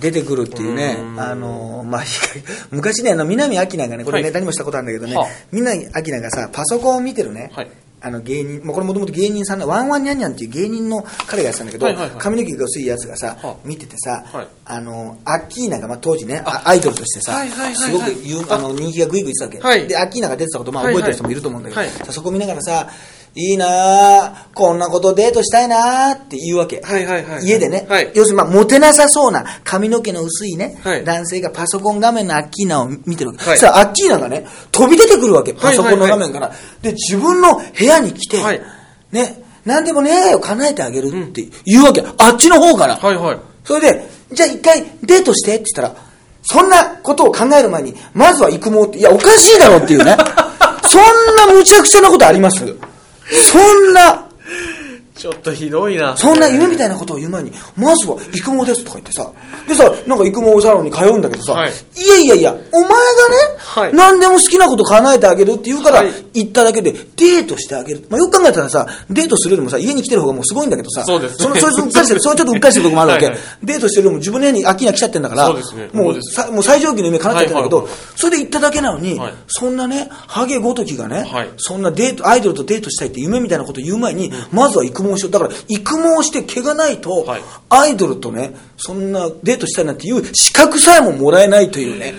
出てくるっていうね、あの、まあ、[laughs] 昔ね、あの、南明菜がね、これはい。ネタにもしたことあるんだけどね、はあ。南明菜がさ、パソコンを見てるね、はい。あの芸人、もうこれもともと芸人さんの、ワンワンニャンニャンっていう芸人の彼がやってたんだけど、はいはいはい。髪の毛が薄いやつがさ、はあ。見ててさ、はい。あの、アッキーナが、まあ、当時ね、あ。アイドルとしてさ、はいはいはいはい。すごく有あの人気がぐいぐいいってたわけ。はい。で、アッキーナが出てたこと、まあ、覚えてる人もいると思うんだけど、そこ見ながらさ、いいなあこんなことデートしたいなあって言うわけ。はいはいはい家でね、はい要するに、まあ、モテなさそうな髪の毛の薄いね、はい男性がパソコン画面のアッキーナを見てるわけ。はいさあ、アッキーナがね、飛び出てくるわけ、パはいソコンの画面から。で、自分の部屋に来て、はいね、なんでもねえよ、叶えてあげるって言うわけ。あっちの方から。はいはい。それで、じゃあ一回デートしてって言ったら、そんなことを考える前に、まずは育毛って、いや、おかしいだろっていうね。[laughs] そんな無茶苦茶なことあります？そんな、ちょっとひどいな。そんな夢みたいなことを言う前に、まずは育毛ですとか言ってさ、でさ、なんか育毛サロンに通うんだけどさ、はい。い、やいやいや、お前がね、はい。何でも好きなこと叶えてあげるって言うからはい、行っただけでデートしてあげる。まあ、よく考えたらさ、デートするよりもさ、家に来てる方がもうすごいんだけどさ、そうですね。その、それ、うっかりしてる、それちょっとうっかりしてるとこもあるわけ。はいはい。デートしてるよりも自分の部屋に秋が来ちゃってんだから、そうですね。もそうさ、もう最上級の夢叶っちゃってんだけど、はいはい。はいそれで行っただけなのに、はい。そんなね、ハゲごときがね、はい。そんなデート、アイドルとデートしたいって夢みたいなこと言う前に、まずは育毛しよう。だから、育毛して毛がないと、はいアイドルとね、そんなデートしたいなんていう資格さえももらえないというね、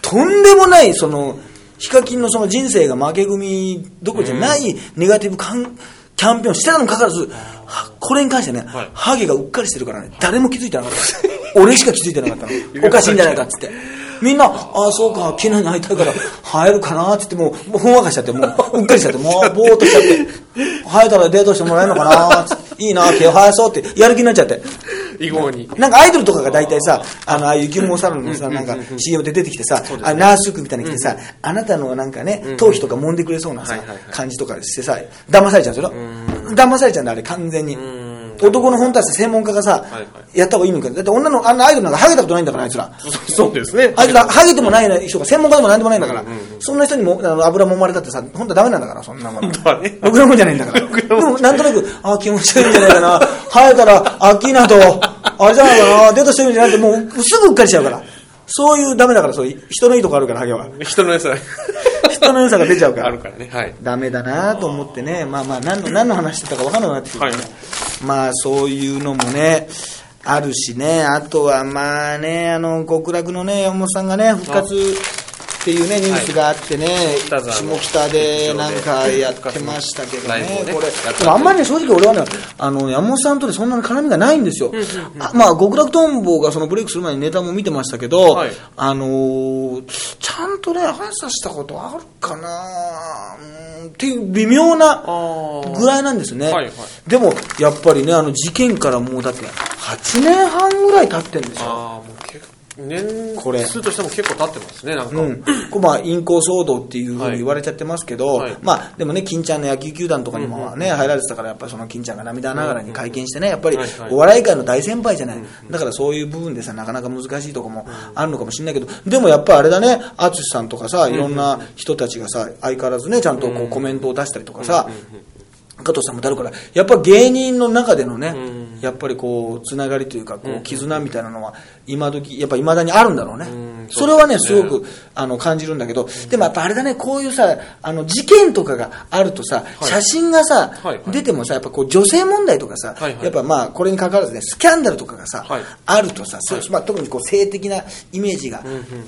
とんでもない、その、ヒカキンのその人生が負け組どころじゃないネガティブカンキャンペーンをしてたのにかかわらず、はこれに関してね、はいハゲがうっかりしてるからね、誰も気づいてなかった。俺しか気づいてなかったの。[laughs] おかしいんじゃないかっつって。みんな、ああ、そうか、毛に会いたいから、生えるかなって言って、もう、もうほんわかしちゃって、もう、うっかりしちゃって、もう、[laughs] ぼーっとしちゃって、生えたらデートしてもらえるのかなっていいな、毛を生やそうって、やる気になっちゃって。囲碁に。なんかアイドルとかが大体さ、あの、ああいう牛毛サロンのさ、なんか CM で出てきてさ、あナース服みたいに着てさ、あなたのなんかね、頭皮とか揉んでくれそうなさ感じとかしてさ、騙されちゃうんですよ。騙されちゃうんだ、あれ完全に。男の本当は専門家がさはいは、やった方がいいのか。だって女の、あんなアイドルなんかハゲたことないんだから、あいつら。[laughs] そうですね。あいつら、ハゲてもない人が専門家でもなんでもないんだから、そんな人にもあの油揉まれたってさ、本当はダメなんだから、そんなもの。当はねろくなもんじゃないんだから。[laughs] でも、なんとなく、あ気持ち悪いんじゃないかな。生えたら、アッキーナと、あれじゃないかな、デートしてるんじゃなくて、もう、すぐうっかりしちゃうから。そういうダメだから、そういう、人のいいとこあるから、ハゲは。人の良さ人の良さが出ちゃうから。あるからね。はい。ダメだなと思ってね、まあまあ、何の、何の話してたか分からなくなってきて、ねはいまあ、そういうのもね、あるしね、あとはまあね、あの、極楽のね、山本さんがね、復活っていうね、ニュースがあってね、北沢の下北でなんかやってましたけどね。これ。あんまりね、正直俺はね、あの、山本さんとね、そんなに絡みがないんですよ。あまあ、極楽とんぼがそのブレイクする前にネタも見てましたけど、はい。あのーちゃんとね、話させたことあるかなうんっていう微妙なー。ぐらいなんですね。はいはい。でも、やっぱりね、あの事件からもうだって8年半ぐらい経ってんですよ。年数としても結構経ってますね、なんか。うん、こうまあ、陰行騒動っていうふうに言われちゃってますけど、はい。まあ、でもね、金ちゃんの野球球団とかにもね、入られてたから、やっぱりその金ちゃんが涙ながらに会見してね、やっぱりお笑い界の大先輩じゃない。だからそういう部分でさ、なかなか難しいとこもあるのかもしれないけど、でもやっぱあれだね、淳さんとかさ、いろんな人たちがさ、相変わらずね、ちゃんとこうコメントを出したりとかさ、加藤さんもだるから、やっぱ芸人の中でのね、やっぱりこう、つながりというか、こう、絆みたいなのは、今時、やっぱ未だにあるんだろうね。んそれはね、すごく、あの、感じるんだけど、でもやっぱあれだね、こういうさ、あの、事件とかがあるとさ、い。写真がさ出てもさ、やっぱこう、女性問題とかさやっぱまあ、これに関わらずね、スキャンダルとかがさはい、あるとさ、まあ、特にこう、性的なイメージが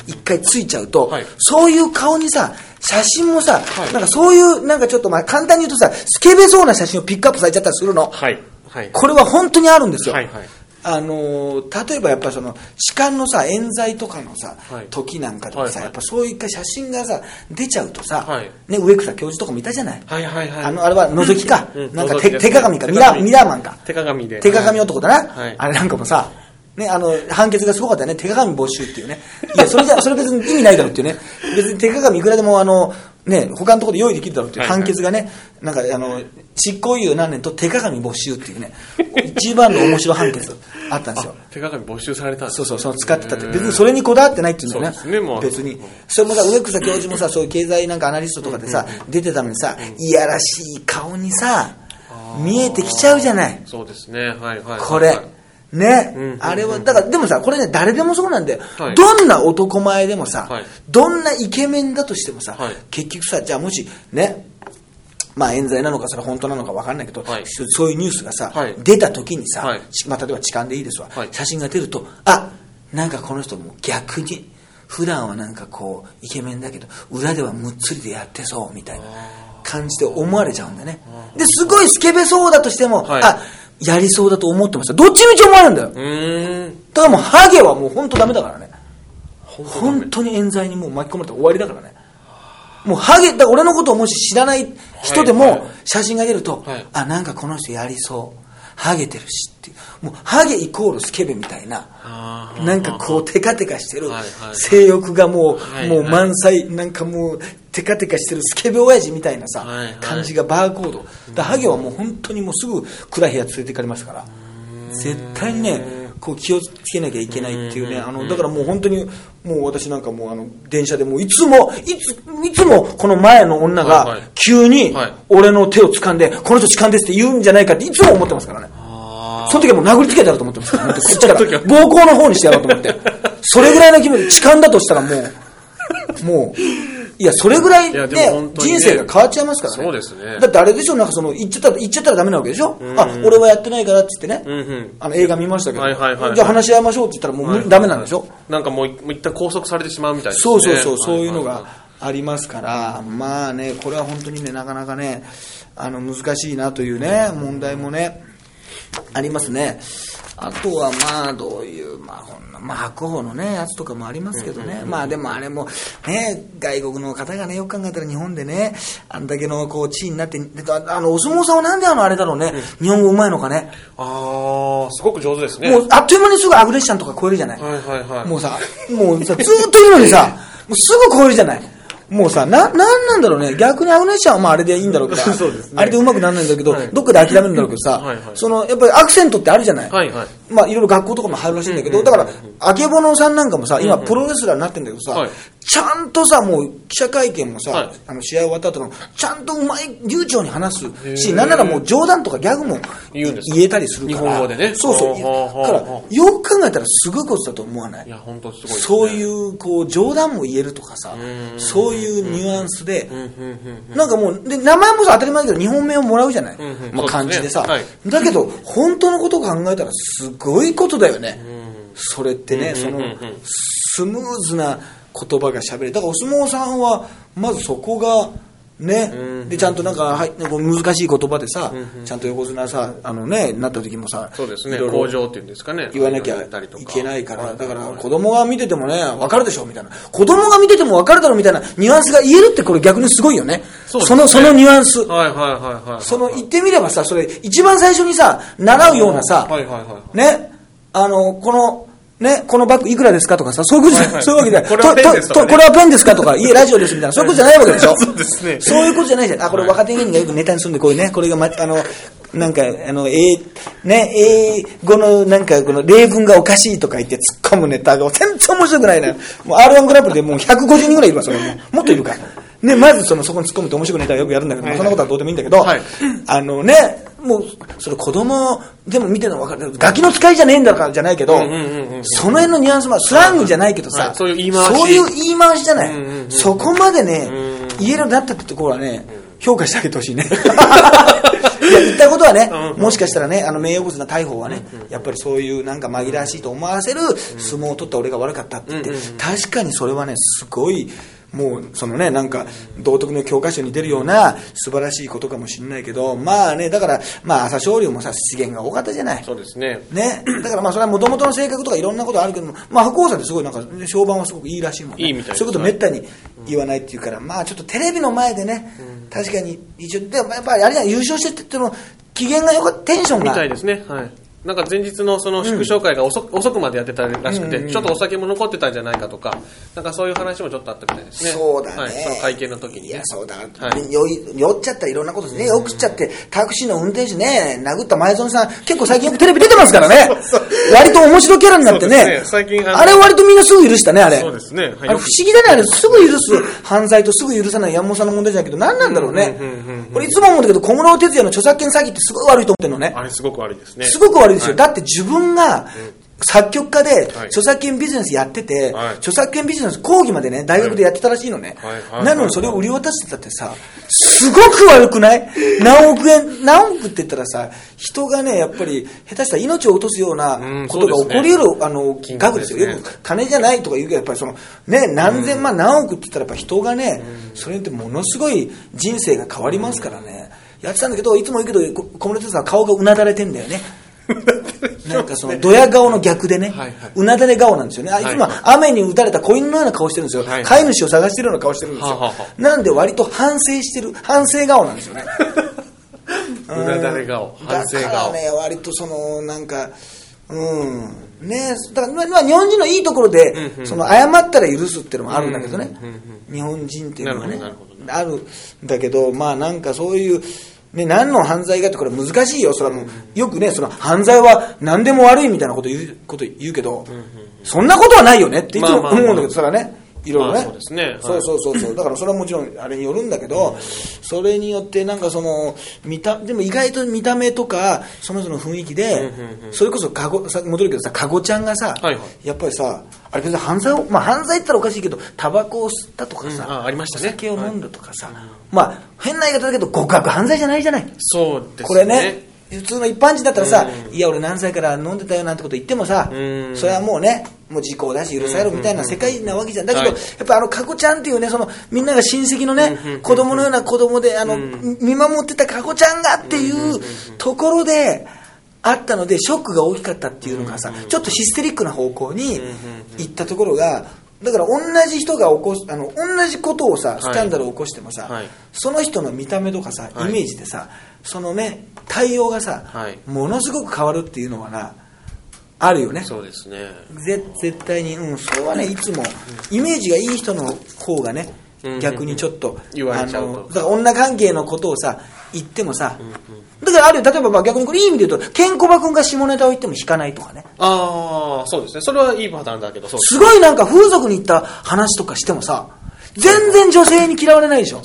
一回ついちゃうとはい、そういう顔にさ、写真もさは、い。なんかそういう、なんかちょっとまあ、簡単に言うとさ、スケベそうな写真をピックアップされちゃったりするの。はい。はい。これは本当にあるんですよ。はいはいあのー例えばやっぱその痴漢のさ冤罪とかのさ、はい時なんかでもさ、はいはいやっぱそういった写真がさ出ちゃうとさ、はいね、植草教授とかもいたじゃない、はいはいはい。あのあれは覗きか、うんなんか手手鏡か手ミラーミラーマンか手鏡で。手鏡男だな、はいあれなんかもさ、ね、あの、判決がすごかったよね。手鏡没収っていうね。いや、それじゃ、それ別に意味ないだろうっていうね。別に手鏡いくらでも、あの、ね、他のところで用意できるだろうっていうはいはい判決がね、なんか、あの、執行猶予何年と手鏡没収っていうね、一番の面白い判決あったんですよ。手鏡没収されたんですそうそう、その使ってたって。別にそれにこだわってないっていうんだよね。そうですねもう別に。それもさ、植草教授もさ、そういう経済なんかアナリストとかでさ、出てたのにさ、いやらしい顔にさ、見えてきちゃうじゃない。そうですね。はいはいはい。これ。ね、うん。うんうんあれは、だから、でもさ、これね、誰でもそうなんだよ。はい。どんな男前でもさ、はい。どんなイケメンだとしてもさ、はい。結局さ、じゃあもし、ね、まあ冤罪なのか、それ本当なのか分かんないけど、はい。そそういうニュースがさ、はい。出た時にさ、まあ、例えば痴漢でいいですわ、はい。写真が出ると、あなんかこの人も逆に、普段はなんかこう、イケメンだけど、裏ではむっつりでやってそう、みたいな感じで思われちゃうんだよね。で、すごいスケベそうだとしても、はい。あ、やりそうだと思ってました。どっちみち思われるんだよ。うーん。だからもうハゲはもう本当ダメだからね。本当に冤罪にもう巻き込まれて終わりだからね。もうハゲ、だ俺のことをもし知らない人ではいはいも写真が出ると、はいあ、なんかこの人やりそう。ハゲてるしっていう。もうハゲイコールスケベみたいな。なんかこうテカテカしてる性欲がもう、はいもう満載、なんかもうテカテカしてるスケベ親父みたいなさ、感じがバーコード。だハゲはもう本当にもうすぐ暗い部屋連れて行かれますから。絶対にね、こう気をつけなきゃいけないっていうね、あの、だからもう本当に、もう私なんかもうあの、電車でもういつも、いつ、いつもこの前の女がはいはい急にはい俺の手を掴んで、この人痴漢ですって言うんじゃないかっていつも思ってますからね。あその時はもう殴りつけてやろうと思ってますから、本 [laughs] 当こっちから。暴行の方にしてやろうと思って。それぐらいの気分、痴漢だとしたらもう、もう、いや、それぐらいで人生が変わっちゃいますからね。そうですねだってあれでしょ、なんかその、言っちゃったら、言っちゃったらダメなわけでしょ？んあ、俺はやってないからって言ってね。うんうん。あの、映画見ましたけど。はいはいはいはいじゃあ話し合いましょうって言ったらもうダメなんでしょ？なんかもう一旦拘束されてしまうみたいですね。そうそうそう、そういうのははがありますから、まあね、これは本当にね、なかなかね、あの、難しいなというね、問題もね、ありますね。あとはまあ、どういう、まあ、こんな、まあ、白鵬のね、やつとかもありますけどね。まあ、でもあれも、ね、外国の方がね、よく考えたら日本でね、あんだけの、こう、地位になって、でああの、お相撲さんはなんであの、あれだろうね、日本語うまいのかね。ああ、すごく上手ですね。もう、あっという間にすぐアグレッシャンとか超えるじゃない。はいはいはい。もうさ、もうさ、ずーっといるのにさ、もうすぐ超えるじゃない。もうさ、な、なんなんだろうね。逆にアグネッシャンはまああれでいいんだろうけど、[laughs] そうですね。あれでうまくならないんだけど、はい。どっかで諦めるんだろうけどさ、はいはい。その、やっぱりアクセントってあるじゃない。はいはい。まあいろいろ学校とかも入るらしいんだけど、うんだから、あけぼのさんなんかもさ、今プロレスラーになってんだけどさ、はいちゃんとさ、もう記者会見もさ、はい。あの試合終わった後の、ちゃんとうまい、流暢に話すし、ー。なんならもう冗談とかギャグも言えたりするから。日本語でね。そうそう。だから、よく考えたらすごいことだと思わない？いや、本当すごいね。そういう、こう、冗談も言えるとかさう、ん。そういうニュアンスで。なんかもう、で、名前もさ、当たり前だけど、日本名をもらうじゃない？んうんまあ、漢字でさそうですね。だけど、本当のことを考えたら、すごいことだよね。それってね、そのスムーズな言葉が喋れる。だから、お相撲さんは、まずそこが、ね、で、ちゃんとなんか、はい、難しい言葉でさ、ちゃんと横綱さ、あのね、なった時もさ、そうですね。いろいろ工場っていうんですかね。言わなきゃいけないから、はいだから子供が見ててもね、わかるでしょみたいな。子供が見ててもわかるだろみたいなニュアンスが言えるってこれ逆にすごいよね。その、そのニュアンス。はいはいはいはい。その言ってみればさ、それ一番最初にさ、習うようなさ、はいはいはい。ね、あの、この、ね、このバッグいくらですかとかさ、そういうことじゃ、はいはいそういうわけじゃない。これはペンですとかねこれはペンですかとか、いえ、ラジオですみたいな、そういうことじゃないわけでしょそうですねそういうことじゃないじゃん。あ、これ若手芸人がよくネタにするんで、こういうね、これがま、あの、なんか、あの、英、ね、英語のなんか、この例文がおかしいとか言って突っ込むネタが全然面白くないのよ。もう R1 グランプリでもう150人ぐらいいるわ、それもう。もっといるから。ね、まずその、そこに突っ込むと面白くネタをよくやるんだけど、まあそんなことはどうでもいいんだけど、はいあのね、もう、それ子供でも見てるの分かる。ガキの使いじゃねえんだからじゃないけど、その辺のニュアンスはスラングじゃないけどさ、はいそういう言い回し。そういう言い回しじゃない。そこまでね、うん言えるようになったってところはね、評価してあげてほしいね。[laughs] いや、言ったことはね、うんもしかしたらね、あの名誉物な大砲はね、やっぱりそういうなんか紛らわしいと思わせる相撲を取った俺が悪かったって言って、確かにそれはね、すごい、もう、そのね、なんか、道徳の教科書に出るような素晴らしいことかもしれないけど、まあね、だから、まあ、朝青龍もさ、資源が多かったじゃない。そうですね。ね？だからまあ、それはもともとの性格とかいろんなことあるけども、まあ、白鵬さんってすごいなんか、評判はすごくいいらしいもんね。いいみたいですそういうことめったに言わないっていうから、まあ、ちょっとテレビの前でね、確かに、一応、でもやっぱりあれじゃない優勝してって言っても、機嫌がよかった、テンションが。みたいですね。はい。なんか前日のその祝勝会が遅,、遅くまでやってたらしくて、ちょっとお酒も残ってたんじゃないかとか、なんかそういう話もちょっとあったみたいですね。そうだね。はい、その会見の時に、ね。いや、そうだ、はい。酔い酔っちゃったらいろんなことですね、よくっちゃって、タクシーの運転手ね、殴った前園さん、結構最近よくテレビ出てますからね、割と面白キャラになってね。ね、最近あれ割とみんなすぐ許したね、あれ。そうですね。はい。あれ不思議だね、あれ、すぐ許す。犯罪とすぐ許さない山本さんの問題じゃないけど、何なんだろうね。俺いつも思うんだけど、小室哲哉の著作権詐欺ってすごい悪いと思ってるのね。あれすごく悪いですね。すごく悪いですよ。はい。だって自分が作曲家ではい。著作権ビジネスやってて、はい。著作権ビジネス講義までね、大学でやってたらしいのね。なのにそれを売り渡してたってさ、すごく悪くない？何億円、何億って言ったらさ、人がね、やっぱり下手したら命を落とすようなうんことが起こり得る、あの、金額ですよ。よく金じゃないとか言うけど、やっぱりその、ね、何千万、何億って言ったらやっぱ人がね、それによってものすごい人生が変わりますからね。やってたんだけど、いつも言うけど、こ小室哲さん顔がうなだれてんだよね。[laughs] なんかその、[laughs] ドヤ顔の逆でね、はいはいうなだれ顔なんですよね。あいつもはい雨に打たれた子犬のような顔してるんですよ。はいはい飼い主を探してるような顔してるんですよ。はあはあはなんで割と反省してる、反省顔なんですよね。[laughs] うなだれ顔、反省顔。だからね、割とその、なんか、うん。ねだから、まあ、日本人のいいところで、その、謝ったら許すっていうのもあるんだけどね。日本人っていうのはねあるんだけど、まあなんかそういう、ね、何の犯罪かってこれ難しいよ。それはもう、よくね、その犯罪は何でも悪いみたいなこと言う、こと言うけど、そんなことはないよねっていつも思うんだけど、それはね。いろいろね、まあそうですね。はい。そうそうそうそう。だからそれはもちろんあれによるんだけど、それによってなんかその見たでも意外と見た目とかその人の雰囲気で、それこそかごさ戻るけどさかごちゃんがさ、はいはい。やっぱりさあれ別に犯罪をまあ犯罪って言ったらおかしいけどタバコを吸ったとかさ、うんあありましたね。お酒を飲んだとかさ、まあ変な言い方だけど極悪犯罪じゃないじゃない。そうですね。これね普通の一般人だったらさ、いや俺何歳から飲んでたよなんてこと言ってもさ、うん。それはもうねもう時効だし許されるみたいな世界なわけじゃん。だけど、はい。やっぱあのかこちゃんっていうねそのみんなが親戚のね、子供のような子供であの、見守ってたかこちゃんがっていうところであったのでショックが大きかったっていうのがさ、ちょっとヒステリックな方向に行ったところがだから同じ人が起こすあの同じことをさスキャンダルを起こしてもさ、はい。その人の見た目とかさイはい。メージでさ、そのね対応がさ、はい。ものすごく変わるっていうのはなあるよね。そうですね。ぜ絶対に、うん、それはねいつもイメージがいい人の方がねうん。逆にちょっと、女関係のことをさ言ってもさ、だからあるよ。例えばまあ逆にこれいい意味で言うとケンコバ君が下ネタを言っても引かないとかね。ああ、そうですね。それはいいパターンだけど、すごいなんか風俗に行った話とかしてもさ全然女性に嫌われないでしょ。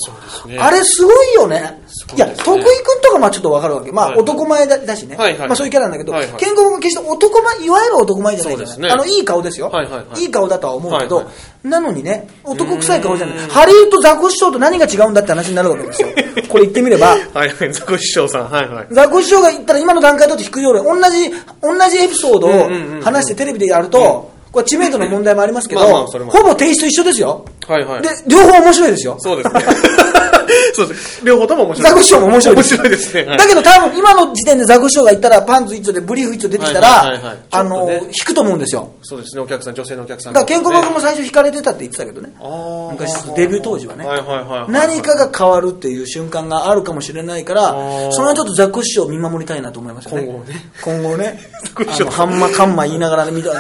ねあれすごいよね。ごいいや、徳井くんとかまあちょっとわかるわけ。まあはい男前だだしね。はいはいまあそういうキャラなんだけど、はいはいケンコバ君は決して男前、いわゆる男前じゃないですねあの、いい顔ですよ。はいはいはいい顔だとは思うけど、はいはなのにね、男臭い顔じゃない。ハリウッドザコシショウと何が違うんだって話になるわけですよ。[laughs] これ言ってみれば。はいはい、ザコシショウさん、はいはい。ザコシショウが言ったら今の段階だと引くように、同じ、同じエピソードうんうんうんうんを話してテレビでやると、これ知名度の問題もありますけど、[laughs] まあまあそれもほぼテイスト一緒ですよ。はいはい。で、両方面白いですよ。そうですね。[laughs] そうです。両方とも面白い。ザコシショウも面白いです。面白いですね。はいだけど多分今の時点でザコシショウが言ったらパンツ一丁でブリーフ一丁出てきたら、はいはいはいはいあの、ちょっとね引くと思うんですよ。そうですね、お客さん、女性のお客さん。だからケンコバ君も。も最初引かれてたって言ってたけどね。あー昔、デビュー当時はね。はいはいはいはい。何かが変わるっていう瞬間があるかもしれないからそれはちょっとザコシショウを見守りたいなと思いますよね。今後ね。今後ね。コシショウあの、ハンマカンマ言いながらね、見た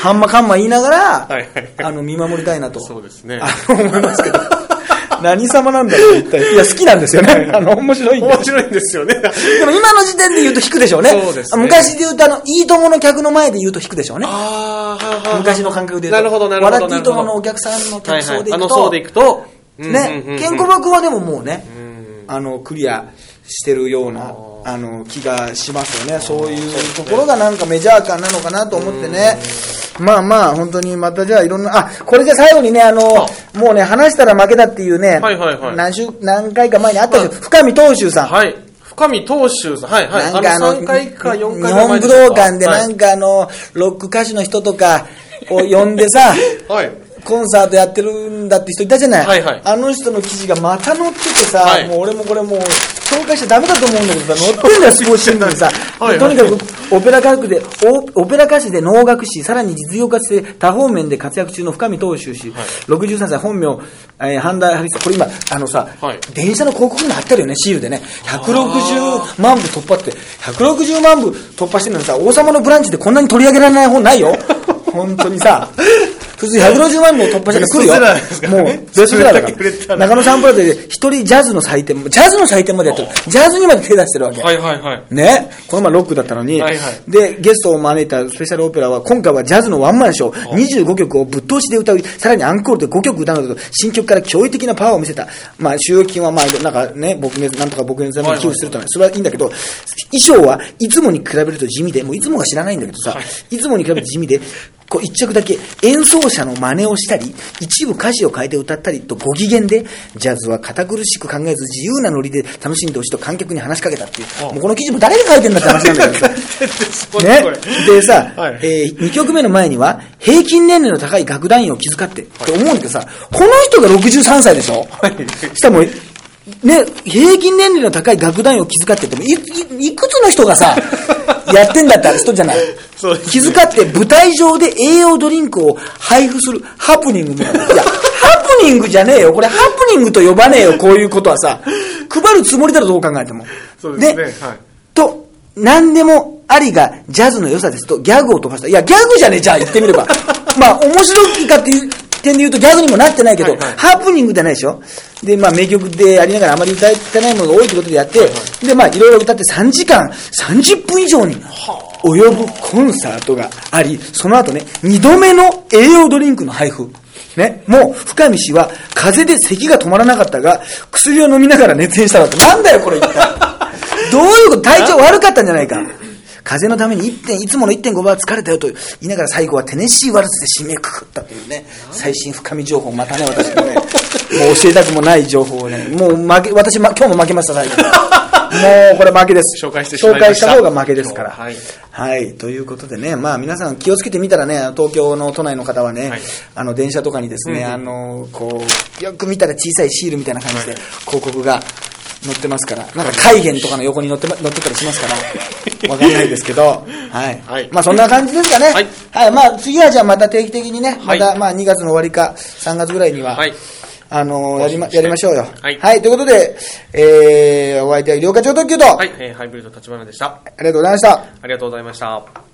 ハンマカンマ言いながら、はいはいあの、見守りたいなと。そうですね思いますけど。[laughs] 何様なんだろう、一体。いや、好きなんですよね。あの、面白い。面白いんですよね。でも今の時点で言うと引くでしょうね。そうですね昔で言うと、あの、いいともの客の前で言うと引くでしょうね。ああ、はいはいはい。昔の感覚で言うと。なるほど、なるほど。笑っていいとものお客さんの客層ではいはいあので行くと、ね、ケンコバ君はでももうね、うんあの、クリアしてるような、あの、気がしますよね。そういうところがなんかメジャー感なのかなと思ってね。まあまあ、本当にまたじゃあいろんな、あ、これじゃ最後にね、あの、もうね、話したら負けだっていうね、はいはいはい何週、何回か前にあったんですよ。深見東秀さん。はい。深見東秀さん。はいはい。なんかあの、3回か4回日本武道館でなかんかあの、ロック歌手の人とかを呼んでさ、[laughs] はい。コンサートやってるんだって人いたじゃない。はいはいあの人の記事がまた載っててさ、はいもう俺もこれもう、紹介しちゃダメだと思うんだけどさ、載ってんだよ、スポーツ新聞にさ。はいはいとにかく、オペラ歌手で、オオペラ歌手で能楽師、さらに実業家として多方面で活躍中の深見東秀氏、63歳、本名、えー、半田春これ今、あのさ、はい電車の広告に貼ってるよね、シールでね。160万部突破って、160万部突破してるのにさ、王様のブランチでこんなに取り上げられない本ないよ。[laughs] 本当にさ。普通160万部を突破したら来るよ。もう、ベストセラーだか。らら。中野サンプラザで一人ジャズの祭典も、ジャズの祭典までやってる。ジャズにまで手出してるわけ。はいはいはい。ね、この前ロックだったのに、はいはい。で、ゲストを招いたスペシャルオペラは、今回はジャズのワンマンショー、25曲をぶっ通しで歌う、さらにアンコールで5曲歌うなど、新曲から驚異的なパワーを見せた。まあ、収益金はまあ、なんかね、僕ね、なんとか僕のために寄付するとか、それはいいんだけど、衣装はいつもに比べると地味で、もういつもが知らないんだけどさ、いつもに比べて地味で、こう一着だけ演奏者の真似をしたり、一部歌詞を変えて歌ったりとご機嫌で、ジャズは堅苦しく考えず自由なノリで楽しんでほしいと観客に話しかけたっていう、もうこの記事も誰が書いてんだって話なんだけど。[laughs] さ。ね。でさ、はい。え2曲目の前には、平均年齢の高い楽団員を気遣って、って思うんだけどさ、この人が63歳でしょ？したらもう、ね、平均年齢の高い楽団員を気遣ってっても、い、い、いくつの人がさ、[laughs] やってんだって人じゃない？気遣って舞台上で栄養ドリンクを配布するハプニングみたいな。いや、ハプニングじゃねえよ。これハプニングと呼ばねえよ。こういうことはさ。配るつもりだろ、どう考えても。そうですねはいと、何でもありがジャズの良さですと、ギャグを飛ばした。いや、ギャグじゃねえ、じゃあ言ってみれば。[laughs] まあ、面白いかっていう点で言うとギャグにもなってないけど、はいはいハプニングじゃないでしょ？で、まあ、名曲でありながらあまり歌えてないものが多いということでやって、で、まあ、いろいろ歌って3時間、30分以上に及ぶコンサートがあり、その後ね、2度目の栄養ドリンクの配布。ね、もう、深見氏は、風邪で咳が止まらなかったが、薬を飲みながら熱演したのって、なんだよ、これ一体。[laughs] どういうこと？体調悪かったんじゃないか。風邪のために1点、いつもの1.5倍は疲れたよと言いながら最後はテネシーワルツで締めくくったというね、最新深み情報、またね、私もね、[laughs] もう教えたくもない情報をね、もう負け、私、ま、今日も負けました、最後。もうこれ負けです。紹介してしまいました紹介した方が負けですから。はいはい。ということでね、まあ皆さん気をつけてみたらね、東京の都内の方はね、はいあの電車とかにですね、あの、こう、よく見たら小さいシールみたいな感じで広告が載ってますから、なんか海源とかの横に載ってま載ってたりしますから、わかんないですけど、はい。はいまあそんな感じですかね。はいはい。まあ次はじゃあまた定期的にね、まはいたまあ2月の終わりか3月ぐらいには、はいあのやりま、やりましょうよ。はいということで、えー、お相手は医療課長特急と、はい、えーハイブリッド立花でした。ありがとうございました。ありがとうございました。